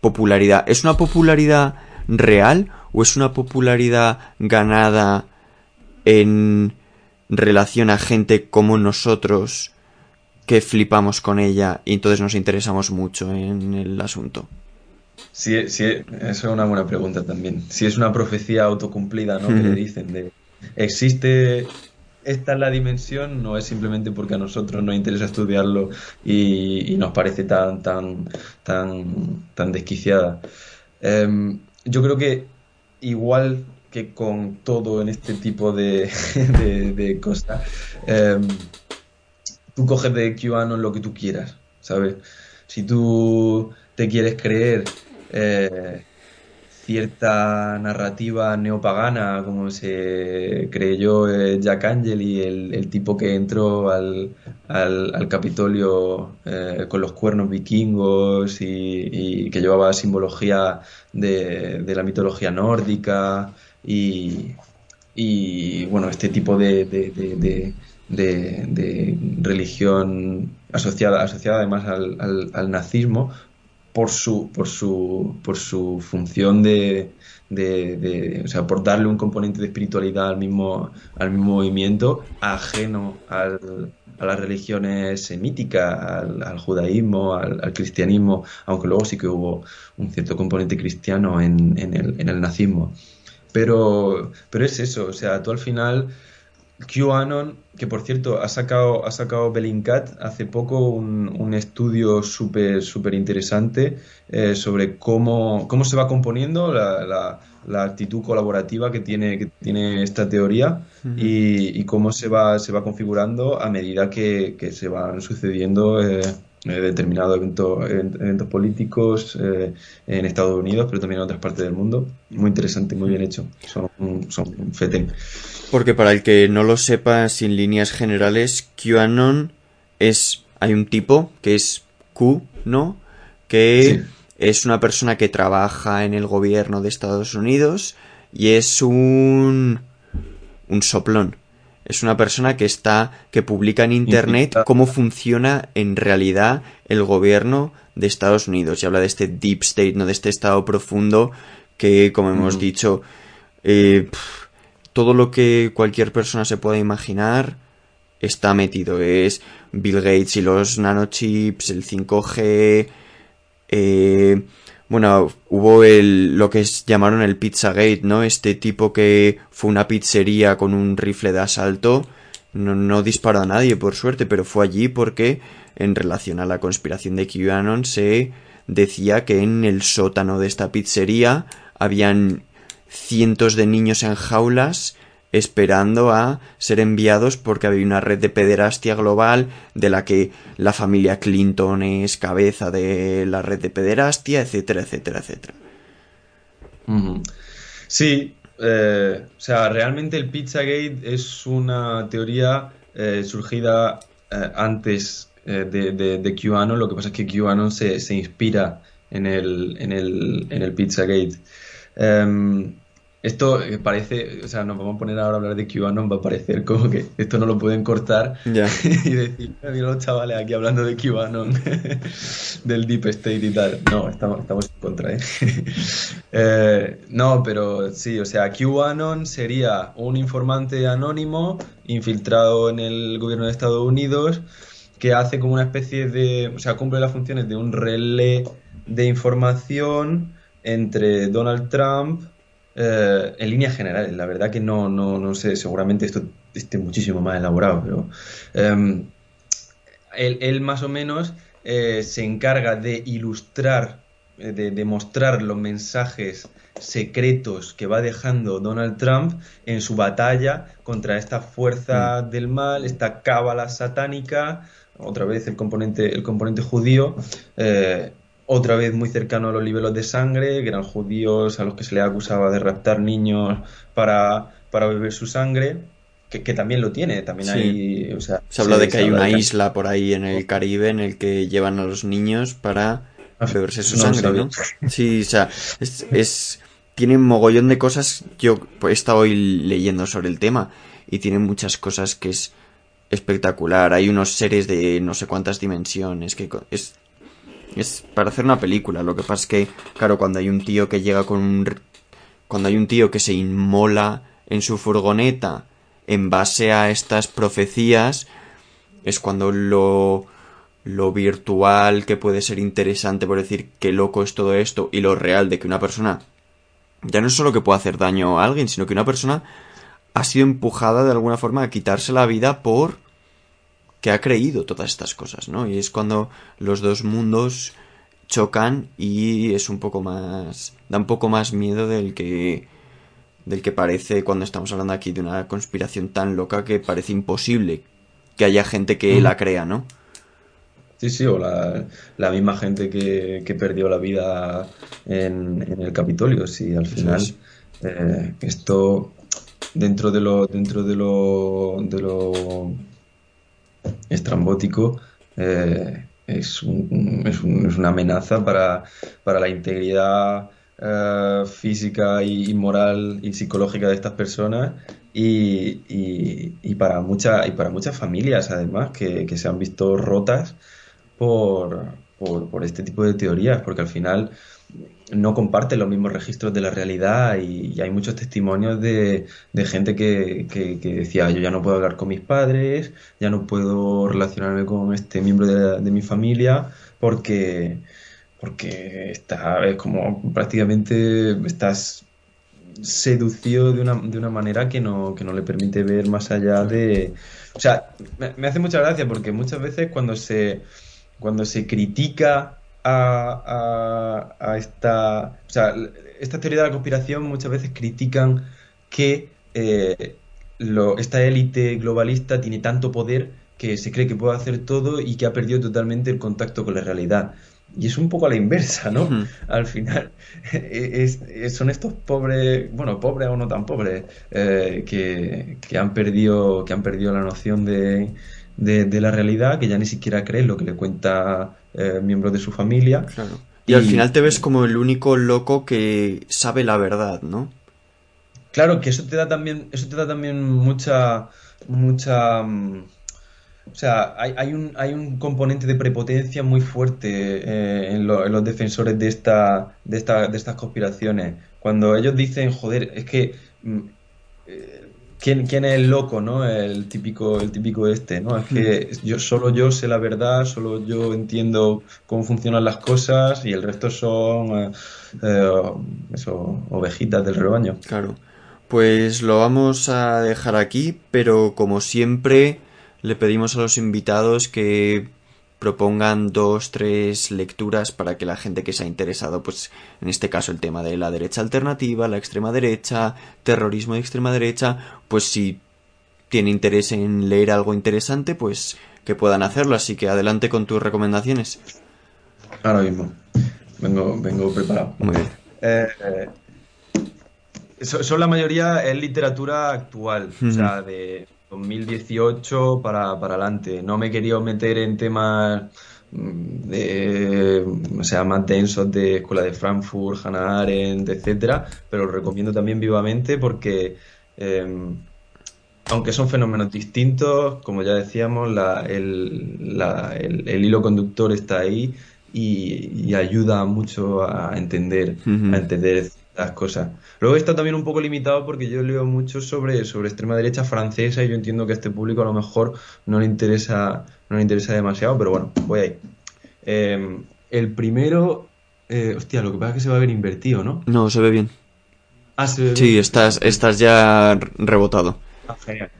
Speaker 1: popularidad? ¿Es una popularidad real o es una popularidad ganada en relación a gente como nosotros que flipamos con ella y entonces nos interesamos mucho en el asunto?
Speaker 2: Sí, sí, eso es una buena pregunta también. Si es una profecía autocumplida, ¿no? Que le dicen de existe esta es la dimensión, no es simplemente porque a nosotros nos interesa estudiarlo y, nos parece tan, tan, tan, tan desquiciada. Em, yo creo que igual que con todo en este tipo de, [LAUGHS] de, cosas, em, tú coges de QAnon lo que tú quieras, ¿sabes? Si tú te quieres creer eh, cierta narrativa neopagana, como se creyó eh, Jack Angeli, el, el tipo que entró al, al, Capitolio eh, con los cuernos vikingos y, que llevaba simbología de, de, la mitología nórdica y, bueno, este tipo de, de, religión asociada, asociada además al, al, nazismo, por su, por su, por su función de, o sea, por darle un componente de espiritualidad al mismo, al mismo movimiento, ajeno a las religiones semíticas, al, judaísmo, al, cristianismo, aunque luego sí que hubo un cierto componente cristiano en, el, en el nazismo. Pero, pero es eso, o sea, tú al final QAnon, que por cierto ha sacado, ha sacado Bellingcat hace poco un, un estudio súper súper interesante eh, sobre cómo, cómo se va componiendo la, la, actitud colaborativa que tiene, que tiene esta teoría y, y, cómo se va, se va configurando a medida que, que se van sucediendo eh, eh, determinados eventos, eventos políticos eh, en Estados Unidos, pero también en otras partes del mundo. Muy interesante, muy bien hecho. Son, son FETEN.
Speaker 1: Porque para el que no lo sepa, sin líneas generales, QAnon es. Hay un tipo que es Q, ¿no? Que es una persona que trabaja en el gobierno de Estados Unidos y es un. un soplón es una persona que está, que publica en internet cómo funciona en realidad el gobierno de Estados Unidos. Y habla de este deep state, no de este estado profundo que, como hemos dicho, eh, todo lo que cualquier persona se pueda imaginar está metido. Es Bill Gates y los nanochips, el 5G, eh, bueno, hubo el, lo que llamaron el Pizzagate, ¿no? Este tipo que fue una pizzería con un rifle de asalto. No, no disparó a nadie, por suerte, pero fue allí porque, en relación a la conspiración de QAnon, se decía que en el sótano de esta pizzería habían cientos de niños en jaulas esperando a ser enviados porque había una red de pederastia global de la que la familia Clinton es cabeza de la red de pederastia, etcétera, etcétera, etcétera.
Speaker 2: Sí, eh, o sea, realmente el Pizzagate es una teoría eh, surgida eh, antes de, de, QAnon, lo que pasa es que QAnon se, se inspira en el, en el, en el Pizzagate. Em, esto eh, parece, o sea, nos vamos a poner ahora a hablar de QAnon, va a parecer como que esto no lo pueden cortar [LAUGHS] y decir, mira los chavales aquí hablando de QAnon, [LAUGHS] del Deep State y tal. No, estamos, estamos en contra, ¿eh? [LAUGHS] ¿eh? No, pero sí, o sea, QAnon sería un informante anónimo infiltrado en el gobierno de Estados Unidos que hace como una especie de, o sea, cumple las funciones de un relé de información entre Donald Trump, eh, en líneas generales, la verdad que no, no, no, sé, seguramente esto esté muchísimo más elaborado, pero em, él, más o menos eh, se encarga de ilustrar de, de mostrar los mensajes secretos que va dejando Donald Trump en su batalla contra esta fuerza del mal, esta cábala satánica, otra vez el componente, el componente judío, eh, otra vez muy cercano a los niveles de sangre, que eran judíos a los que se les acusaba de raptar niños para, para beber su sangre. Que, que también lo tiene, también
Speaker 1: Sí.
Speaker 2: hay, o sea,
Speaker 1: Se habla de que hay una
Speaker 2: de
Speaker 1: isla por ahí en el Caribe en el que llevan a los niños para
Speaker 2: Ah,
Speaker 1: beberse su
Speaker 2: no
Speaker 1: sangre. Sí, o sea, es, es- tiene un mogollón de cosas. Yo he estado hoy leyendo sobre el tema y tiene muchas cosas que es espectacular. Hay unos seres de no sé cuántas dimensiones que es es para hacer una película. Lo que pasa es que, claro, cuando hay un tío que llega con un cuando hay un tío que se inmola en su furgoneta en base a estas profecías, es cuando lo, lo virtual que puede ser interesante por decir qué loco es todo esto y lo real de que una persona ya no es solo que pueda hacer daño a alguien, sino que una persona ha sido empujada de alguna forma a quitarse la vida por que ha creído todas estas cosas, ¿no? Y es cuando los dos mundos chocan y es un poco más da un poco más miedo del que del que parece cuando estamos hablando aquí de una conspiración tan loca que parece imposible que haya gente que
Speaker 2: Mm.
Speaker 1: la crea, ¿no?
Speaker 2: Sí, sí, o la, la misma gente que, que perdió la vida en, en el Capitolio. Sí, al final
Speaker 1: es.
Speaker 2: eh, esto dentro de lo dentro de lo de lo estrambótico eh, es, es, es una amenaza para, para la integridad eh, física y, moral y psicológica de estas personas y, y- y para y para muchas familias además que, que se han visto rotas por, por, por este tipo de teorías, porque al final no comparten los mismos registros de la realidad y, y hay muchos testimonios de, de gente que, que- que decía yo ya no puedo hablar con mis padres, ya no puedo relacionarme con este miembro de, la- de mi familia porque, porque está, es como prácticamente estás seducido de una, de una manera que no, que no le permite ver más allá de... O sea, me, me hace mucha gracia porque muchas veces cuando se, cuando se critica a, a- a esta... O sea, esta teoría de la conspiración muchas veces critican que eh, lo- esta élite globalista tiene tanto poder que se cree que puede hacer todo y que ha perdido totalmente el contacto con la realidad. Y es un poco a la inversa, ¿no? [LAUGHS] Al final [LAUGHS] es- es- son estos pobres, bueno, pobres o no tan pobres, eh, que, que han perdido, que han perdido la noción de, de- de la realidad, que ya ni siquiera creen lo que le cuenta eh, miembros de su familia.
Speaker 1: Claro. Y al final te ves como el único loco que sabe la verdad, ¿no?
Speaker 2: Claro, que eso te da también, eso te da también mucha, mucha, mm, o sea, hay, hay un, hay un componente de prepotencia muy fuerte eh, en, lo- en los defensores de esta, de esta, de estas conspiraciones. Cuando ellos dicen, joder, es que mm, eh, ¿quién, quién es el loco, no? El típico, el típico este, ¿no? Es que yo solo yo sé la verdad, solo yo entiendo cómo funcionan las cosas y el resto son eh, eh, eso, ovejitas del rebaño.
Speaker 1: Claro. Pues lo vamos a dejar aquí, pero como siempre le pedimos a los invitados que propongan dos, tres lecturas para que la gente que se ha interesado, pues en este caso el tema de la derecha alternativa, la extrema derecha, terrorismo de extrema derecha, pues si tiene interés en leer algo interesante, pues que puedan hacerlo. Así que adelante con tus recomendaciones.
Speaker 2: Ahora mismo. Vengo, vengo preparado.
Speaker 1: Muy bien.
Speaker 2: Eh, eh, so- son la mayoría es literatura actual, o sea, de 2018 para, para adelante. No me he querido meter en temas mm, de, o sea, más densos de Escuela de Frankfurt, Hannah Arendt, etcétera, pero lo recomiendo también vivamente porque eh, aunque son fenómenos distintos, como ya decíamos, la- el, la- el- el hilo conductor está ahí y, y ayuda mucho a entender, a entender las cosas. Luego está también un poco limitado porque yo leo mucho sobre, sobre extrema derecha francesa y yo entiendo que a este público a lo mejor no le interesa, no le interesa demasiado, pero bueno, voy ahí. Eh, el primero, eh, hostia, lo que pasa es que se va a ver invertido, ¿no?
Speaker 1: No, se ve bien.
Speaker 2: Ah, se ve
Speaker 1: Sí, estás, estás ya rebotado.
Speaker 2: Ah, genial.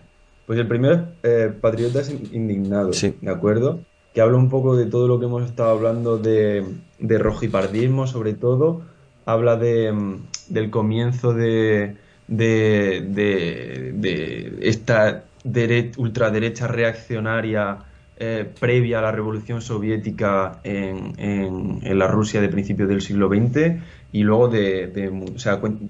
Speaker 2: Pues el primero es eh, Patriotas Indignados,
Speaker 1: Sí.
Speaker 2: ¿de acuerdo? que habla un poco de todo lo que hemos estado hablando de, de rojipardismo, sobre todo. Habla de, del comienzo de, de, de, esta ultraderecha reaccionaria eh, previa a la revolución soviética en, en, la Rusia de principios del siglo XX y luego de,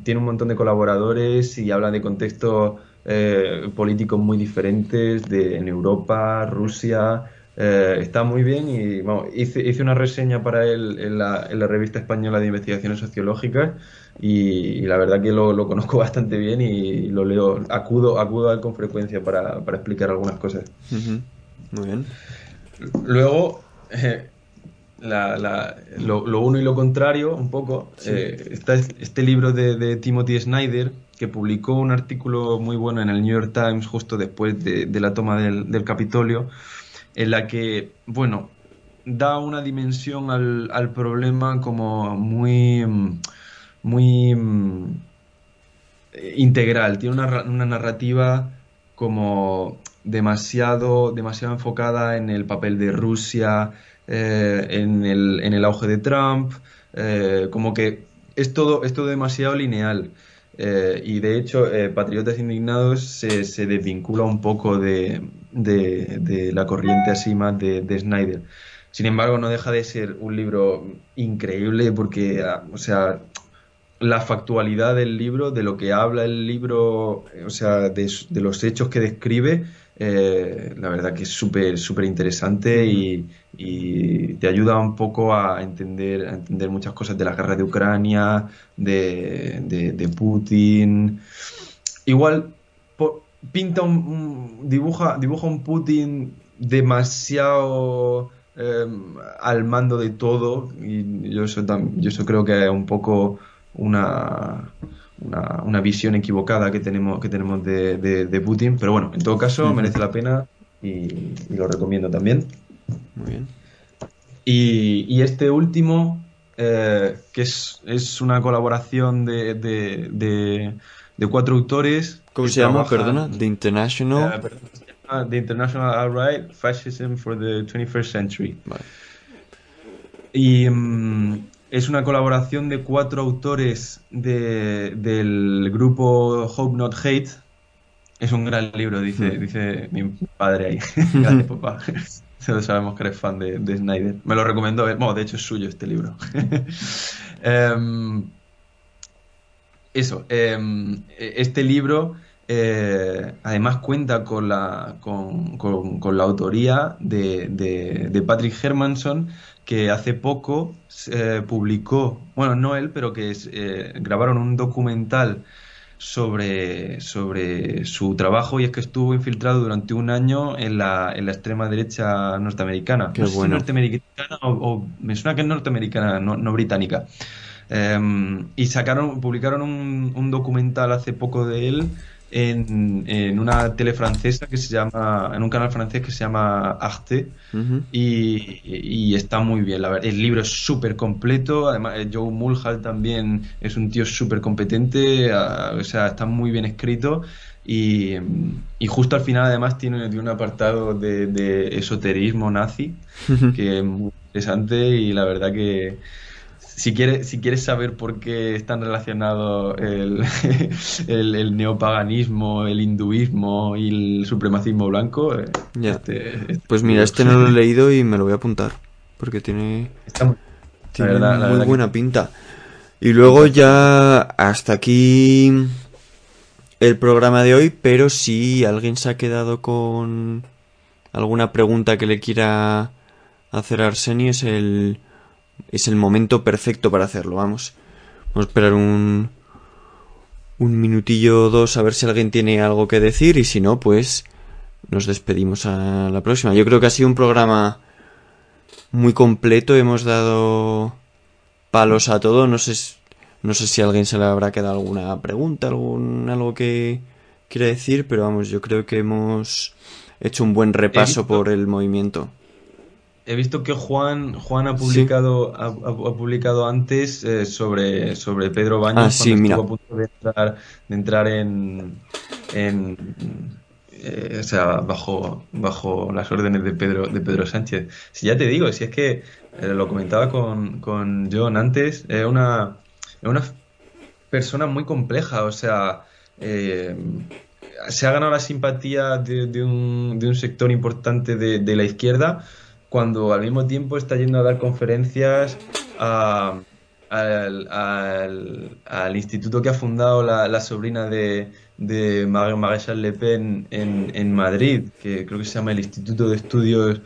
Speaker 2: tiene un montón de colaboradores y habla de contextos eh, políticos muy diferentes de, en Europa, Rusia, eh, está muy bien y hice, hice, una reseña para él en la, en la, revista española de investigaciones sociológicas y, la verdad que lo, lo, conozco [LAUGHS] bastante bien y lo leo, acudo, acudo a él con frecuencia para, para explicar algunas cosas.
Speaker 1: Muy bien.
Speaker 2: Luego, eh, la, la, lo, lo, uno y lo contrario, un poco, eh, está este libro de, de Timothy Snyder que publicó un artículo muy bueno en el New York Times justo después de, de la toma del, del Capitolio en la que, bueno, da una dimensión al, al problema como muy, muy integral, tiene una, una, narrativa como demasiado, demasiado enfocada en el papel de Rusia, eh, en, el, en, el, auge de Trump, eh, como que es todo, es todo demasiado lineal. Eh, y de hecho, Patriotas Indignados se, se, desvincula un poco de, de, de la corriente así más de, de, Snyder. Sin embargo, no deja de ser un libro increíble porque, o sea, la factualidad del libro, de lo que habla el libro, o sea, de, los hechos que describe, eh, la verdad que es súper súper interesante y, y, te ayuda un poco a entender, a entender muchas cosas de la guerra de Ucrania, de, de Putin. Igual pinta un, dibuja, dibuja un Putin demasiado eh, al mando de todo y yo eso, yo eso creo que es un poco una una, una, visión equivocada que tenemos, que tenemos de, de, de, Putin. Pero bueno, en todo caso, merece la pena y, y, lo recomiendo también.
Speaker 1: Muy bien.
Speaker 2: Y, y este último, eh, que es, es, una colaboración de, de, de cuatro autores.
Speaker 1: ¿Cómo se llama? Perdona, The International.
Speaker 2: Uh, perdona, The International Alright Fascism for the 21st Century.
Speaker 1: Vale.
Speaker 2: Y. Um, es una colaboración de cuatro autores de, del grupo Hope Not Hate. Es un gran libro, dice, mm. dice mi padre ahí. [LAUGHS] Gracias, papá. Todos sabemos que eres fan de, de, Snyder. Me lo recomiendo. Bueno, de hecho es suyo este libro. um, [LAUGHS] eso. Um, este libro eh, además cuenta con la, con, con, con la autoría de, de, de Patrick Hermanson, que hace poco eh, publicó, bueno, no él, pero que eh, grabaron un documental sobre, sobre su trabajo y es que estuvo infiltrado durante un año en la, en la extrema derecha norteamericana.
Speaker 1: Qué no bueno.
Speaker 2: norteamericana o, o, me suena que es norteamericana, no, no británica. Um, y sacaron, publicaron un, un documental hace poco de él en, en, una tele francesa que se llama, en un canal francés que se llama Arte uh -huh. y, y, está muy bien. La verdad, el libro es súper completo, además eh, Joe Mulhall también es un tío súper competente, uh, o sea, está muy bien escrito y, y, justo al final además tiene, tiene un apartado de, de esoterismo nazi uh -huh. que es muy interesante y la verdad que si quieres, si quieres saber por qué están relacionados el, [LAUGHS] el, el, neopaganismo, el hinduismo y el supremacismo blanco. Eh,
Speaker 1: ya. Este, este, pues mira, este no lo he leído y me lo voy a apuntar. Porque tiene,
Speaker 2: muy,
Speaker 1: tiene verdad, muy verdad buena que... pinta. Y luego ya hasta aquí el programa de hoy, pero si alguien se ha quedado con alguna pregunta que le quiera hacer a Arsenio es el es el momento perfecto para hacerlo, vamos. Vamos a esperar un, un minutillo o dos a ver si alguien tiene algo que decir y si no, pues nos despedimos a la próxima. Yo creo que ha sido un programa muy completo, hemos dado palos a todo, no sé, no sé si a alguien se le habrá quedado alguna pregunta, algún algo que quiera decir, pero vamos, yo creo que hemos hecho un buen repaso por el movimiento
Speaker 2: he visto que Juan Juan ha publicado sí. ha, ha, publicado antes eh, sobre sobre Pedro Baños
Speaker 1: ah, sí, mira.
Speaker 2: a punto de entrar, de entrar en, en, eh, o sea, bajo, bajo las órdenes de Pedro, de Pedro Sánchez. Si ya te digo, si es que eh, lo comentaba con, con John antes, es una, una persona muy compleja, o sea, se ha ganado la simpatía de, un, de un, sector importante de, la izquierda cuando al mismo tiempo está yendo a dar conferencias al, al, instituto que ha fundado la, sobrina de, de Maréchal Le Pen en, Madrid, que creo que se llama el Instituto de Estudios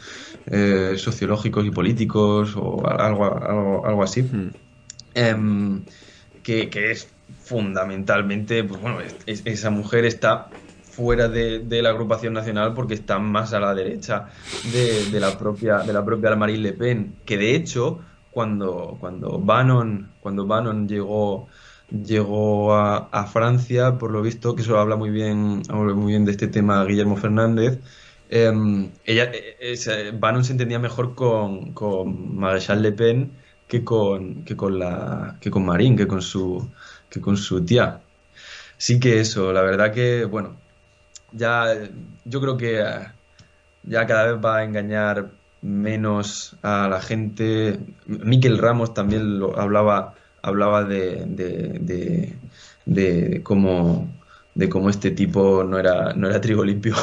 Speaker 2: eh, Sociológicos y Políticos o algo, algo, así. Hmm. Em, que, que, es fundamentalmente, pues bueno, esa mujer está fuera de, la agrupación nacional porque está más a la derecha de, la propia de la propia Marine Le Pen que de hecho cuando cuando Bannon cuando Bannon llegó llegó a, Francia por lo visto que eso habla muy bien muy bien de este tema Guillermo Fernández em, ella eh, Bannon se entendía mejor con, con Maréchal Le Pen que con que con la que con Marine que con su que con su tía. Sí que eso la verdad que bueno ya yo creo que eh, ya cada vez va a engañar menos a la gente. Miquel Ramos también lo hablaba, hablaba de, de, de, cómo de cómo este tipo no era, no era trigo limpio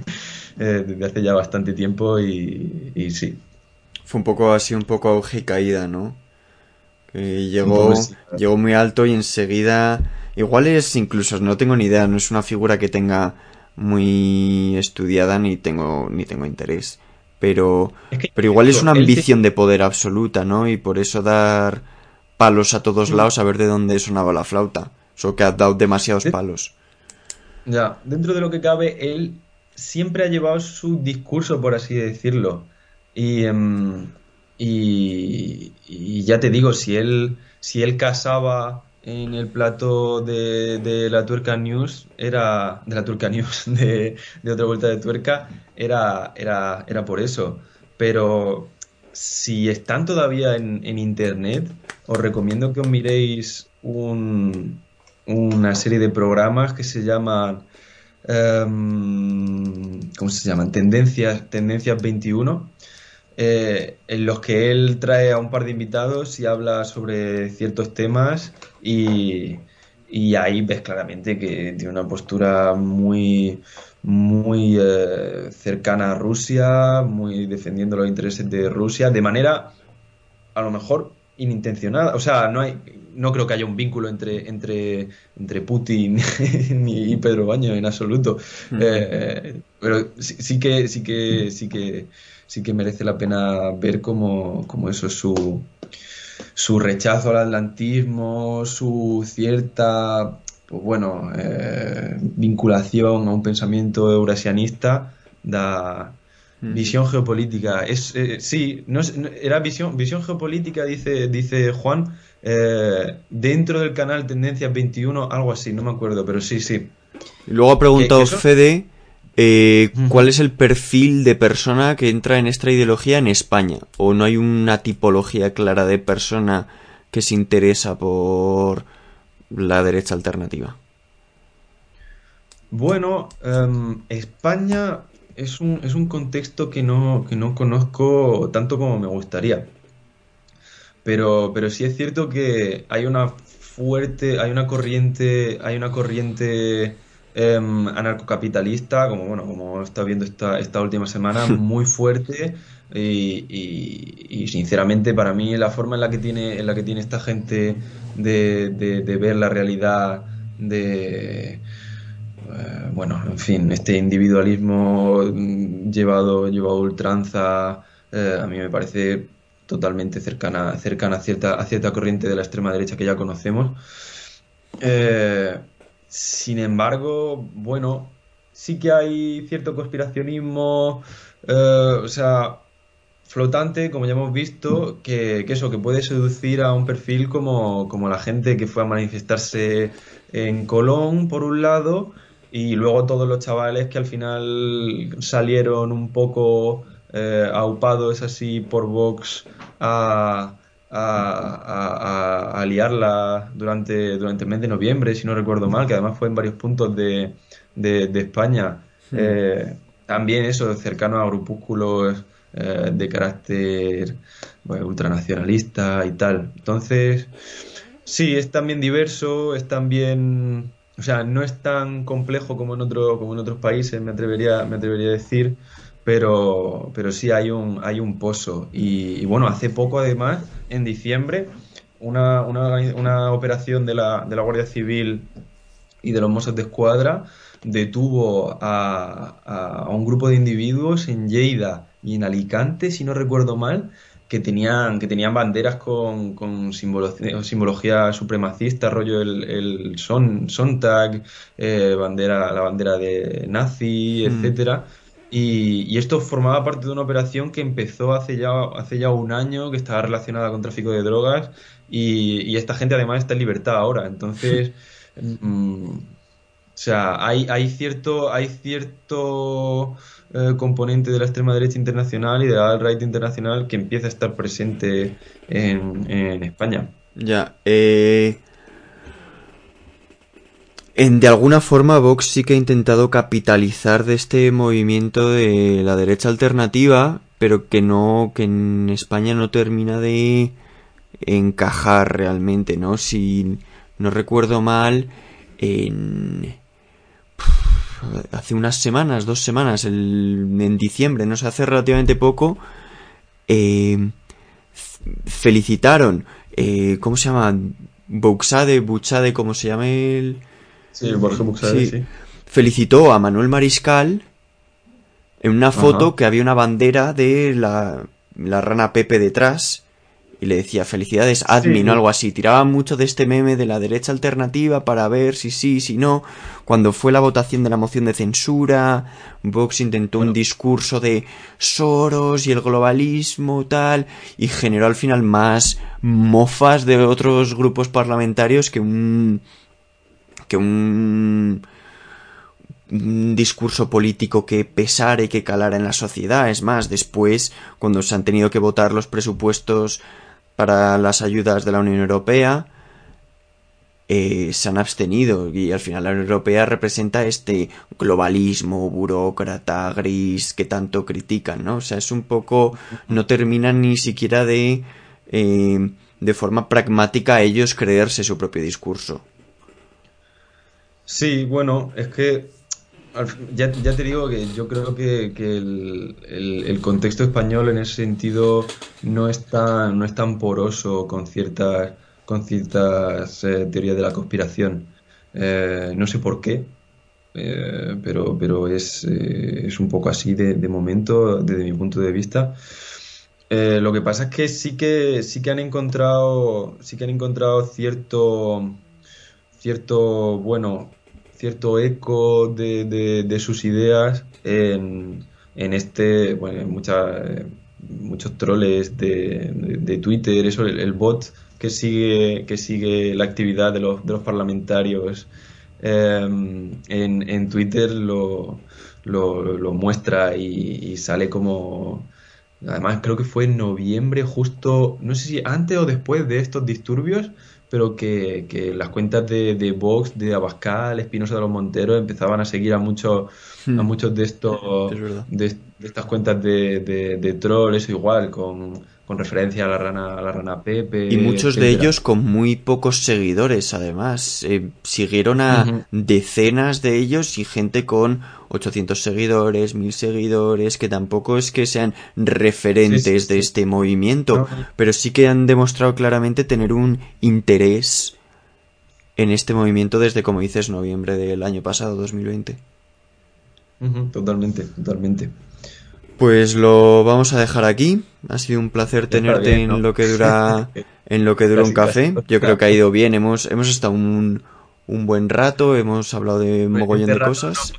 Speaker 2: [LAUGHS] eh, desde hace ya bastante tiempo y, y, sí.
Speaker 1: Fue un poco así, un poco auge y caída, ¿no? Que llegó, llegó muy alto y enseguida... Igual es incluso, no tengo ni idea, no es una figura que tenga muy estudiada ni tengo ni tengo interés. Pero pero igual es una ambición de poder absoluta no y por eso dar palos a todos mm. lados a ver de dónde sonaba la flauta. Eso que ha dado demasiados palos.
Speaker 2: Ya dentro de lo que cabe él siempre ha llevado su discurso por así decirlo. Y em, y, y ya te digo si él si él casaba en el plato de, la Tuerca News era de la Turca News [LAUGHS] de, otra vuelta de tuerca era, era, era por eso pero si están todavía en, internet os recomiendo que os miréis un, una serie de programas que se llaman um, ¿cómo se llaman? Tendencias, Tendencias 21 eh, en los que él trae a un par de invitados y habla sobre ciertos temas y, ahí ves claramente que tiene una postura muy muy eh, cercana a Rusia, muy defendiendo los intereses de Rusia, de manera a lo mejor inintencionada. O sea, no hay, no creo que haya un vínculo entre, entre, entre Putin [LAUGHS] y Pedro Baño en absoluto. Mm. Eh, pero sí, que, sí que, sí que sí que merece la pena ver cómo, eso es su, su rechazo al atlantismo, su cierta pues bueno, eh, vinculación a un pensamiento eurasianista da mm. visión geopolítica. Es, eh, sí, no, era visión, visión geopolítica, dice, dice Juan, eh, dentro del canal Tendencias 21, algo así, no me acuerdo, pero sí, sí.
Speaker 1: Luego ha preguntado Fede eh, ¿Cuál es el perfil de persona que entra en esta ideología en España? ¿O no hay una tipología clara de persona que se interesa por la derecha alternativa?
Speaker 2: Bueno, em, España es un, es un contexto que no, que no conozco tanto como me gustaría. Pero, pero sí es cierto que hay una fuerte, hay una corriente, hay una corriente Em, anarcocapitalista, como bueno, como he estado viendo esta, esta última semana, [LAUGHS] muy fuerte. Y, sinceramente para mí la forma en la que tiene, en la que tiene esta gente de, ver la realidad de eh, bueno, en fin, este individualismo llevado, llevado a ultranza, eh, a mí me parece totalmente cercana, cercana a cierta, a cierta corriente de la extrema derecha que ya conocemos. Eh, sin embargo, bueno, sí que hay cierto conspiracionismo, eh, o sea, flotante, como ya hemos visto, que, eso, que puede seducir a un perfil como, como la gente que fue a manifestarse en Colón, por un lado, y luego todos los chavales que al final salieron un poco eh, aupados así por Vox a a, liarla durante, durante el mes de noviembre, si no recuerdo mal, que además fue en varios puntos de, de, España. Hmm. Eh, también eso, cercano a grupúsculos eh, de carácter ultranacionalista y tal. Entonces, sí, es también diverso, es también... O sea, no es tan complejo como en, otro, como en otros países, me atrevería, me atrevería a decir, pero, pero sí hay un, hay un pozo. Y, bueno, hace poco además, en diciembre, una, una, operación de la, de la Guardia Civil y de los Mossos de Escuadra detuvo a, a, un grupo de individuos en Lleida y en Alicante, si no recuerdo mal, que tenían, que tenían banderas con, con simbología, supremacista, rollo el, el son, Sontag, eh, bandera, la bandera de nazi, mm. etcétera. Y, y, esto formaba parte de una operación que empezó hace ya, hace ya un año, que estaba relacionada con tráfico de drogas, y, y esta gente además está en libertad ahora. Entonces, [LAUGHS] mm, o sea, hay, hay cierto, hay cierto eh, componente de la extrema derecha internacional y de la alt-right internacional que empieza a estar presente en, España.
Speaker 1: Ya, eh, En, de alguna forma Vox sí que ha intentado capitalizar de este movimiento de la derecha alternativa, pero que no, que en España no termina de encajar realmente, ¿no? Si no recuerdo mal, en hace unas semanas, dos semanas, en diciembre, no sé, hace relativamente poco, eh, felicitaron, eh, ¿cómo se llama? Buxade, Buchade, ¿cómo se llama el...?
Speaker 2: Sí, Borja Buxade, sí.
Speaker 1: Felicitó a Manuel Mariscal en una foto que había una bandera de la, la rana Pepe detrás y le decía felicidades admin o algo así. Tiraban mucho de este meme de la derecha alternativa para ver si sí, si no. Cuando fue la votación de la moción de censura, Vox intentó un discurso de Soros y el globalismo tal y generó al final más mofas de otros grupos parlamentarios que un que un discurso político que pesara y que calara en la sociedad. Es más, después, cuando se han tenido que votar los presupuestos para las ayudas de la Unión Europea eh, se han abstenido y al final la Unión Europea representa este globalismo burócrata gris que tanto critican, ¿no? O sea, es un poco no terminan ni siquiera de eh, de forma pragmática ellos creerse su propio discurso.
Speaker 2: Sí, bueno, es que ya, te digo que yo creo que, el, contexto español en ese sentido no es tan, no es tan poroso con ciertas, con ciertas eh, teorías de la conspiración. Eh, no sé por qué, eh, pero, pero es, es, un poco así de, de, momento, desde mi punto de vista. lo que pasa es que sí que sí que han encontrado sí que han encontrado cierto cierto bueno cierto eco de, de, sus ideas en, en este, bueno, muchas, muchos troles de, de, Twitter, eso, el, bot que sigue, que sigue la actividad de los, de los parlamentarios em, en, en, Twitter lo, lo, lo muestra y, sale como... Además, creo que fue en noviembre, justo, no sé si antes o después de estos disturbios, pero que, que las cuentas de, de, Vox, de Abascal, Espinosa de los Monteros empezaban a seguir a muchos, a hmm. muchos de estos de, estas cuentas de, de, de troll, eso igual, con con referencia a la rana, a la rana Pepe.
Speaker 1: Y muchos de ellos con muy pocos seguidores, además. Eh, siguieron a decenas de ellos y gente con 800 seguidores, 1000 seguidores, que tampoco es que sean referentes de este movimiento, pero sí que han demostrado claramente tener un interés en este movimiento desde, como dices, noviembre del año pasado, 2020.
Speaker 2: Totalmente, totalmente.
Speaker 1: Pues lo vamos a dejar aquí. Ha sido un placer tenerte en lo que dura [LAUGHS] en lo que dura un café. Yo creo que ha ido bien. Hemos hemos estado un, un buen rato. Hemos hablado de pues mogollón de cosas.
Speaker 2: Nos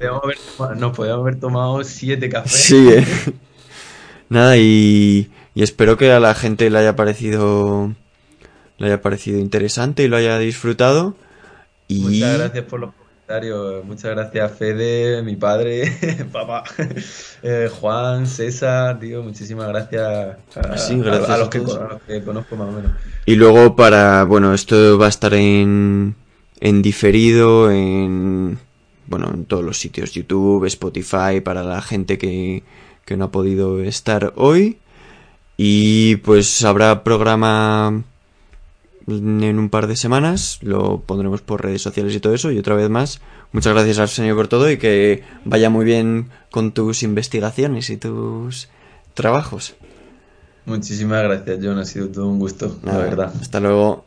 Speaker 2: podíamos, haber, tomado siete cafés.
Speaker 1: Sí. ¿eh? [LAUGHS] Nada y, y espero que a la gente le haya parecido le haya parecido interesante y lo haya disfrutado. Y...
Speaker 2: Muchas gracias por los Muchas gracias, Fede, mi padre, [LAUGHS] papá, eh, Juan, César, tío, muchísimas gracias a, los, que, conozco más o menos.
Speaker 1: Y luego para, bueno, esto va a estar en, en diferido, en bueno, en todos los sitios, YouTube, Spotify, para la gente que, que no ha podido estar hoy. Y pues habrá programa en un par de semanas, lo pondremos por redes sociales y todo eso. Y otra vez más, muchas gracias al señor por todo y que vaya muy bien con tus investigaciones y tus trabajos.
Speaker 2: Muchísimas gracias, John. Ha sido todo un gusto, la verdad.
Speaker 1: Hasta luego.